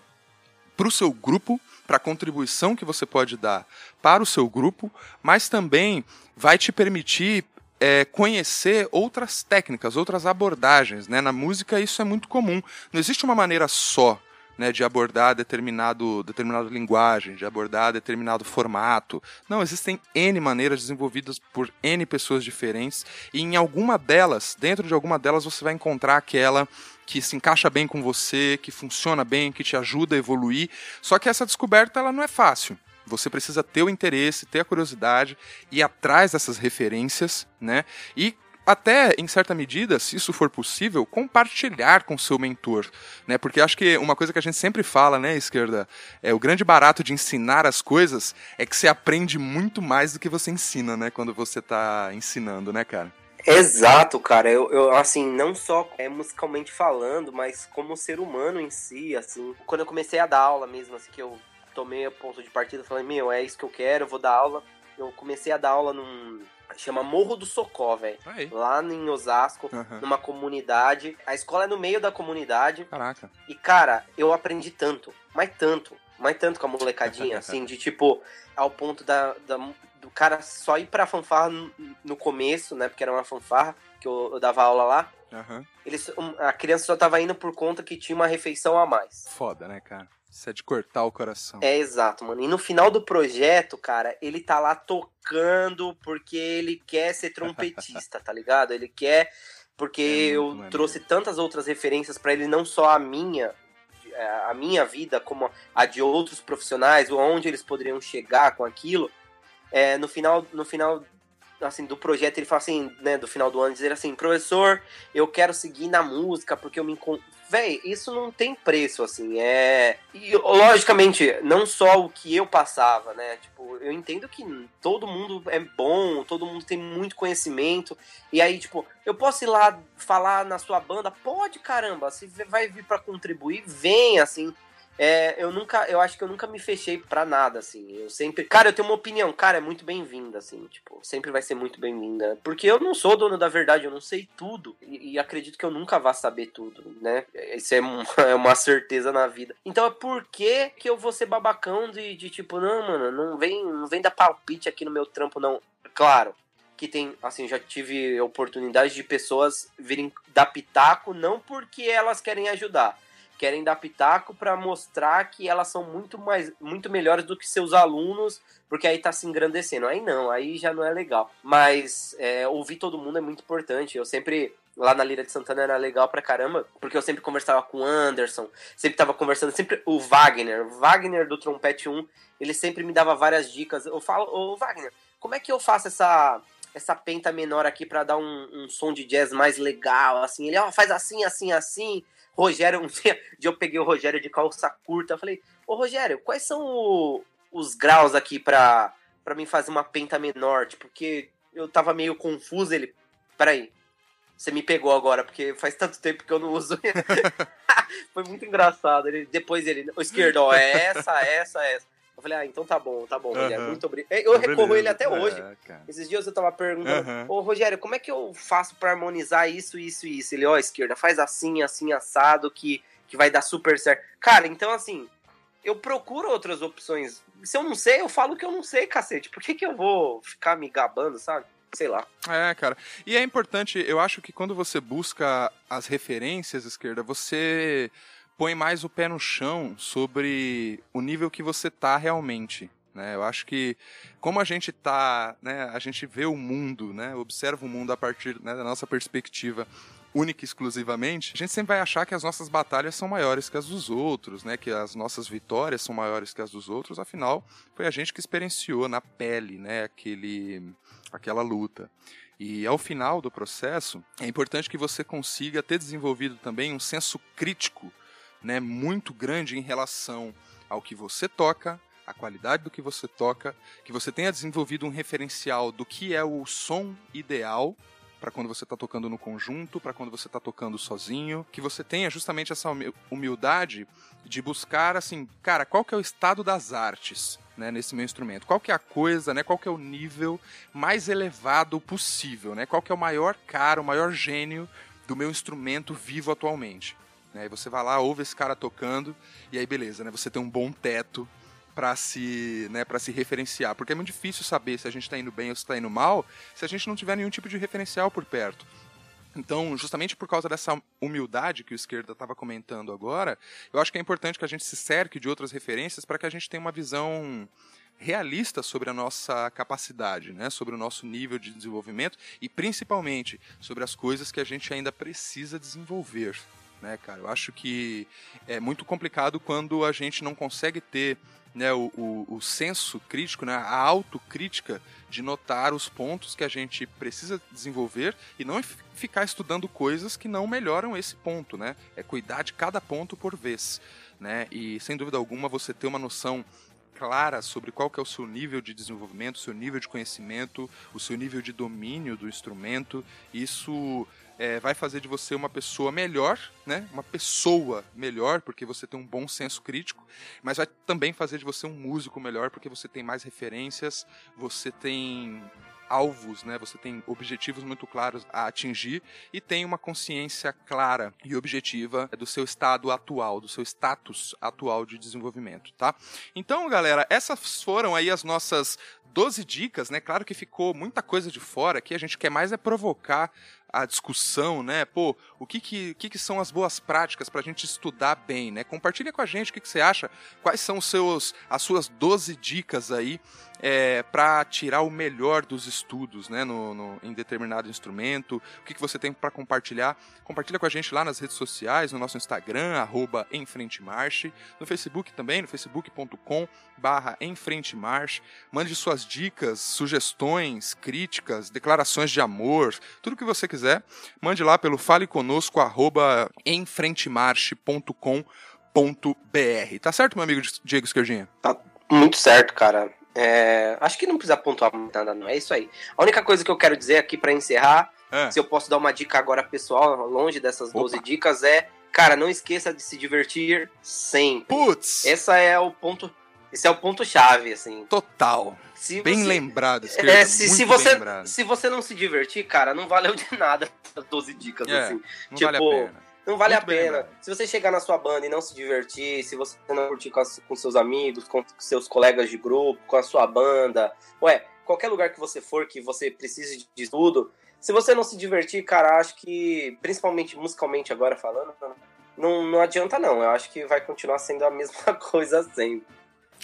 para o seu grupo, para a contribuição que você pode dar para o seu grupo, mas também vai te permitir é, conhecer outras técnicas, outras abordagens. Né? Na música isso é muito comum. Não existe uma maneira só né, de abordar determinado, determinada linguagem, de abordar determinado formato. Não, existem N maneiras desenvolvidas por N pessoas diferentes, e em alguma delas, dentro de alguma delas, você vai encontrar aquela que se encaixa bem com você, que funciona bem, que te ajuda a evoluir. Só que essa descoberta ela não é fácil. Você precisa ter o interesse, ter a curiosidade, ir atrás dessas referências, né? E até, em certa medida, se isso for possível, compartilhar com seu mentor, né? Porque acho que uma coisa que a gente sempre fala, né, esquerda, é o grande barato de ensinar as coisas é que você aprende muito mais do que você ensina, né, quando você está ensinando, né, cara? Exato, cara. Eu, eu, assim, não só é musicalmente falando, mas como ser humano em si, assim. Quando eu comecei a dar aula mesmo, assim, que eu tomei o ponto de partida, falei, meu, é isso que eu quero, eu vou dar aula. Eu comecei a dar aula num, Chama Morro do Socó, velho. Lá em Osasco, uhum. numa comunidade. A escola é no meio da comunidade. Caraca. E, cara, eu aprendi tanto, mas tanto, mas tanto com a molecadinha, assim, de tipo, ao ponto da, da, do cara só ir pra fanfarra no, no começo, né? Porque era uma fanfarra que eu, eu dava aula lá. Uhum. Eles, a criança só tava indo por conta que tinha uma refeição a mais. Foda, né, cara? Isso é de cortar o coração. É exato, mano. E no final do projeto, cara, ele tá lá tocando porque ele quer ser trompetista, tá ligado? Ele quer. Porque é eu maneiro. trouxe tantas outras referências para ele, não só a minha, é, a minha vida, como a de outros profissionais, onde eles poderiam chegar com aquilo. É, no final, no final assim, do projeto, ele fala assim, né, do final do ano, dizer assim, professor, eu quero seguir na música porque eu me, Véi, isso não tem preço, assim. É. E, logicamente, não só o que eu passava, né? Tipo, eu entendo que todo mundo é bom, todo mundo tem muito conhecimento. E aí, tipo, eu posso ir lá falar na sua banda? Pode, caramba. Se vai vir para contribuir, vem, assim. É, eu nunca, eu acho que eu nunca me fechei para nada, assim. Eu sempre, cara, eu tenho uma opinião, cara, é muito bem-vinda, assim, tipo, sempre vai ser muito bem-vinda, porque eu não sou dono da verdade, eu não sei tudo e, e, acredito que eu nunca vá saber tudo, né? Isso é, é uma certeza na vida. Então é por que que eu vou ser babacão de, de tipo, não, mano, não vem, não vem dar palpite aqui no meu trampo, não. Claro, que tem, assim, já tive oportunidade de pessoas virem dar pitaco, não porque elas querem ajudar, querem dar pitaco para mostrar que elas são muito mais muito melhores do que seus alunos, porque aí tá se engrandecendo. Aí não, aí já não é legal. Mas é, ouvir todo mundo é muito importante. Eu sempre lá na Lira de Santana era legal pra caramba, porque eu sempre conversava com o Anderson, sempre tava conversando, sempre o Wagner, o Wagner do Trompete 1, ele sempre me dava várias dicas. Eu falo, ô Wagner, como é que eu faço essa essa penta menor aqui para dar um, um, som de jazz mais legal, assim, ele, ó, oh, faz assim, assim, assim, Rogério, um dia, eu peguei o Rogério de calça curta, falei, ô Rogério, quais são o, os graus aqui pra, pra mim fazer uma penta menor? Porque eu tava meio confuso, ele, peraí, você me pegou agora, porque faz tanto tempo que eu não uso. Foi muito engraçado. Ele, depois ele, o esquerdo, ó, é essa, essa, essa. Eu falei, ah, então tá bom, tá bom, Rogério, muito obrigado. Eu recorro Beleza. ele até hoje. É, Esses dias eu tava perguntando, ô Rogério, como é que eu faço para harmonizar isso, isso e isso? Ele, ó, esquerda, faz assim, assim, assado, que, que vai dar super certo. Cara, então assim, eu procuro outras opções. Se eu não sei, eu falo que eu não sei, cacete. Por que, que eu vou ficar me gabando, sabe? Sei lá. É, cara. E é importante, eu acho que quando você busca as referências, esquerda, você põe mais o pé no chão sobre o nível que você tá realmente. Né? Eu acho que como a gente tá, né, a gente vê o mundo, né, observa o mundo a partir né, da nossa perspectiva única e exclusivamente, a gente sempre vai achar que as nossas batalhas são maiores que as dos outros, né? Que as nossas vitórias são maiores que as dos outros, afinal, foi a gente que experienciou na pele, né, aquele aquela luta. E ao final do processo, é importante que você consiga ter desenvolvido também um senso crítico né, muito grande em relação ao que você toca, a qualidade do que você toca, que você tenha desenvolvido um referencial do que é o som ideal para quando você está tocando no conjunto, para quando você está tocando sozinho, que você tenha justamente essa humildade de buscar assim, cara, qual que é o estado das artes, né, nesse meu instrumento? Qual que é a coisa, né, qual que é o nível mais elevado possível, né? Qual que é o maior cara, o maior gênio do meu instrumento vivo atualmente? Né? Aí você vai lá, ouve esse cara tocando, e aí beleza, né? Você tem um bom teto para se, né, para se referenciar, porque é muito difícil saber se a gente está indo bem ou se está indo mal, se a gente não tiver nenhum tipo de referencial por perto. Então, justamente por causa dessa humildade que o esquerda estava comentando agora, eu acho que é importante que a gente se cerque de outras referências para que a gente tenha uma visão realista sobre a nossa capacidade, né? sobre o nosso nível de desenvolvimento e principalmente sobre as coisas que a gente ainda precisa desenvolver. Né, cara? Eu acho que é muito complicado quando a gente não consegue ter né, o, o, o senso crítico, né, a autocrítica de notar os pontos que a gente precisa desenvolver e não ficar estudando coisas que não melhoram esse ponto, né? É cuidar de cada ponto por vez, né? E sem dúvida alguma você ter uma noção clara sobre qual que é o seu nível de desenvolvimento, o seu nível de conhecimento, o seu nível de domínio do instrumento, isso é, vai fazer de você uma pessoa melhor, né? Uma pessoa melhor, porque você tem um bom senso crítico, mas vai também fazer de você um músico melhor, porque você tem mais referências, você tem alvos, né? Você tem objetivos muito claros a atingir e tem uma consciência clara e objetiva do seu estado atual, do seu status atual de desenvolvimento, tá? Então, galera, essas foram aí as nossas 12 dicas, né? Claro que ficou muita coisa de fora aqui, a gente quer mais é provocar a discussão, né? Pô, o que que, que, que são as boas práticas para a gente estudar bem, né? Compartilha com a gente o que, que você acha, quais são seus, as suas 12 dicas aí é, para tirar o melhor dos estudos, né? No, no em determinado instrumento, o que, que você tem para compartilhar. Compartilha com a gente lá nas redes sociais, no nosso Instagram, arroba no Facebook também, no facebook.com barra. Mande suas dicas, sugestões, críticas, declarações de amor, tudo que você quiser quiser, mande lá pelo faleconosco, arroba enfrentemarche.com.br. Tá certo, meu amigo Diego Esquerdinha? Tá muito certo, cara. É, acho que não precisa pontuar nada, não. É isso aí. A única coisa que eu quero dizer aqui para encerrar, é. se eu posso dar uma dica agora pessoal, longe dessas Opa. 12 dicas, é, cara, não esqueça de se divertir sempre. Putz! Essa é o ponto. Esse é o ponto chave, assim. Total. Se bem você... lembrado, esquerda, é, se, se você lembrado. se você não se divertir, cara, não valeu de nada as 12 dicas é, assim. Não tipo, vale a pena. Não vale muito a pena. Se você chegar na sua banda e não se divertir, se você não curtir com, as, com seus amigos, com seus colegas de grupo, com a sua banda, ué, qualquer lugar que você for que você precise de estudo, se você não se divertir, cara, acho que, principalmente musicalmente agora falando, não, não adianta não. Eu acho que vai continuar sendo a mesma coisa sempre.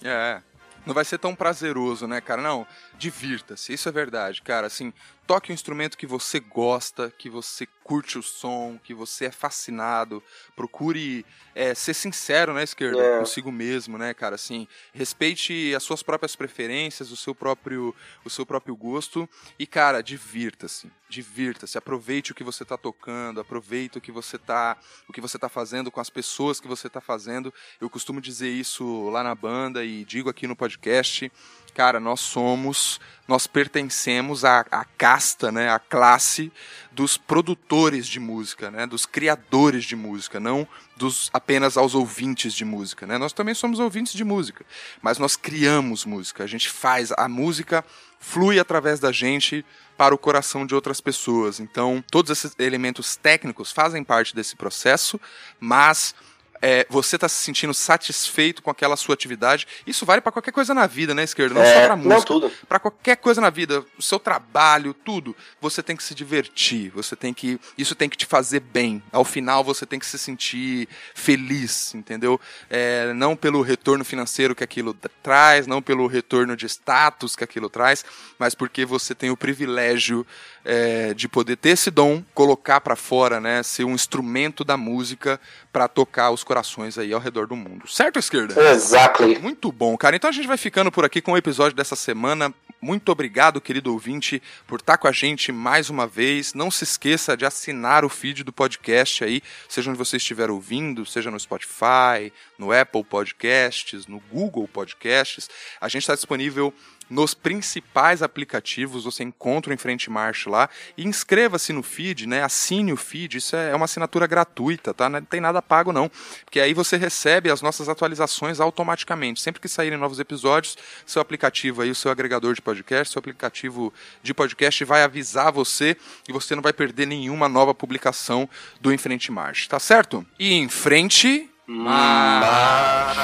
É, não vai ser tão prazeroso, né, cara? Não, divirta-se, isso é verdade, cara. Assim, toque um instrumento que você gosta, que você curte o som, que você é fascinado. Procure é, ser sincero, né, esquerda? É. Consigo mesmo, né, cara? Assim, respeite as suas próprias preferências, o seu próprio, o seu próprio gosto. E, cara, divirta-se. Divirta-se. Aproveite o que você tá tocando, aproveite o que você tá, o que você tá fazendo com as pessoas que você tá fazendo. Eu costumo dizer isso lá na banda e digo aqui no podcast cara, nós somos, nós pertencemos à, à casta, né, à classe dos produtores de música, né, dos criadores de música, não dos apenas aos ouvintes de música, né? Nós também somos ouvintes de música, mas nós criamos música, a gente faz a música flui através da gente para o coração de outras pessoas. Então, todos esses elementos técnicos fazem parte desse processo, mas é, você está se sentindo satisfeito com aquela sua atividade. Isso vale para qualquer coisa na vida, né, esquerda? Não é, só para música. Para qualquer coisa na vida, o seu trabalho, tudo. Você tem que se divertir. Você tem que, isso tem que te fazer bem. Ao final, você tem que se sentir feliz, entendeu? É, não pelo retorno financeiro que aquilo traz, não pelo retorno de status que aquilo traz, mas porque você tem o privilégio é, de poder ter esse dom, colocar para fora, né, ser um instrumento da música para tocar os corações aí ao redor do mundo. Certo, esquerda? Exactly. Muito bom, cara. Então a gente vai ficando por aqui com o episódio dessa semana. Muito obrigado, querido ouvinte, por estar com a gente mais uma vez. Não se esqueça de assinar o feed do podcast aí, seja onde você estiver ouvindo, seja no Spotify, no Apple Podcasts, no Google Podcasts. A gente está disponível nos principais aplicativos, você encontra o Em Frente Marcha lá. E inscreva-se no feed, né? Assine o feed, isso é uma assinatura gratuita, tá? Não tem nada pago não, porque aí você recebe as nossas atualizações automaticamente. Sempre que saírem novos episódios, seu aplicativo aí, o seu agregador de podcast, seu aplicativo de podcast vai avisar você e você não vai perder nenhuma nova publicação do Em Frente Marcha, tá certo? E em frente... Marcha!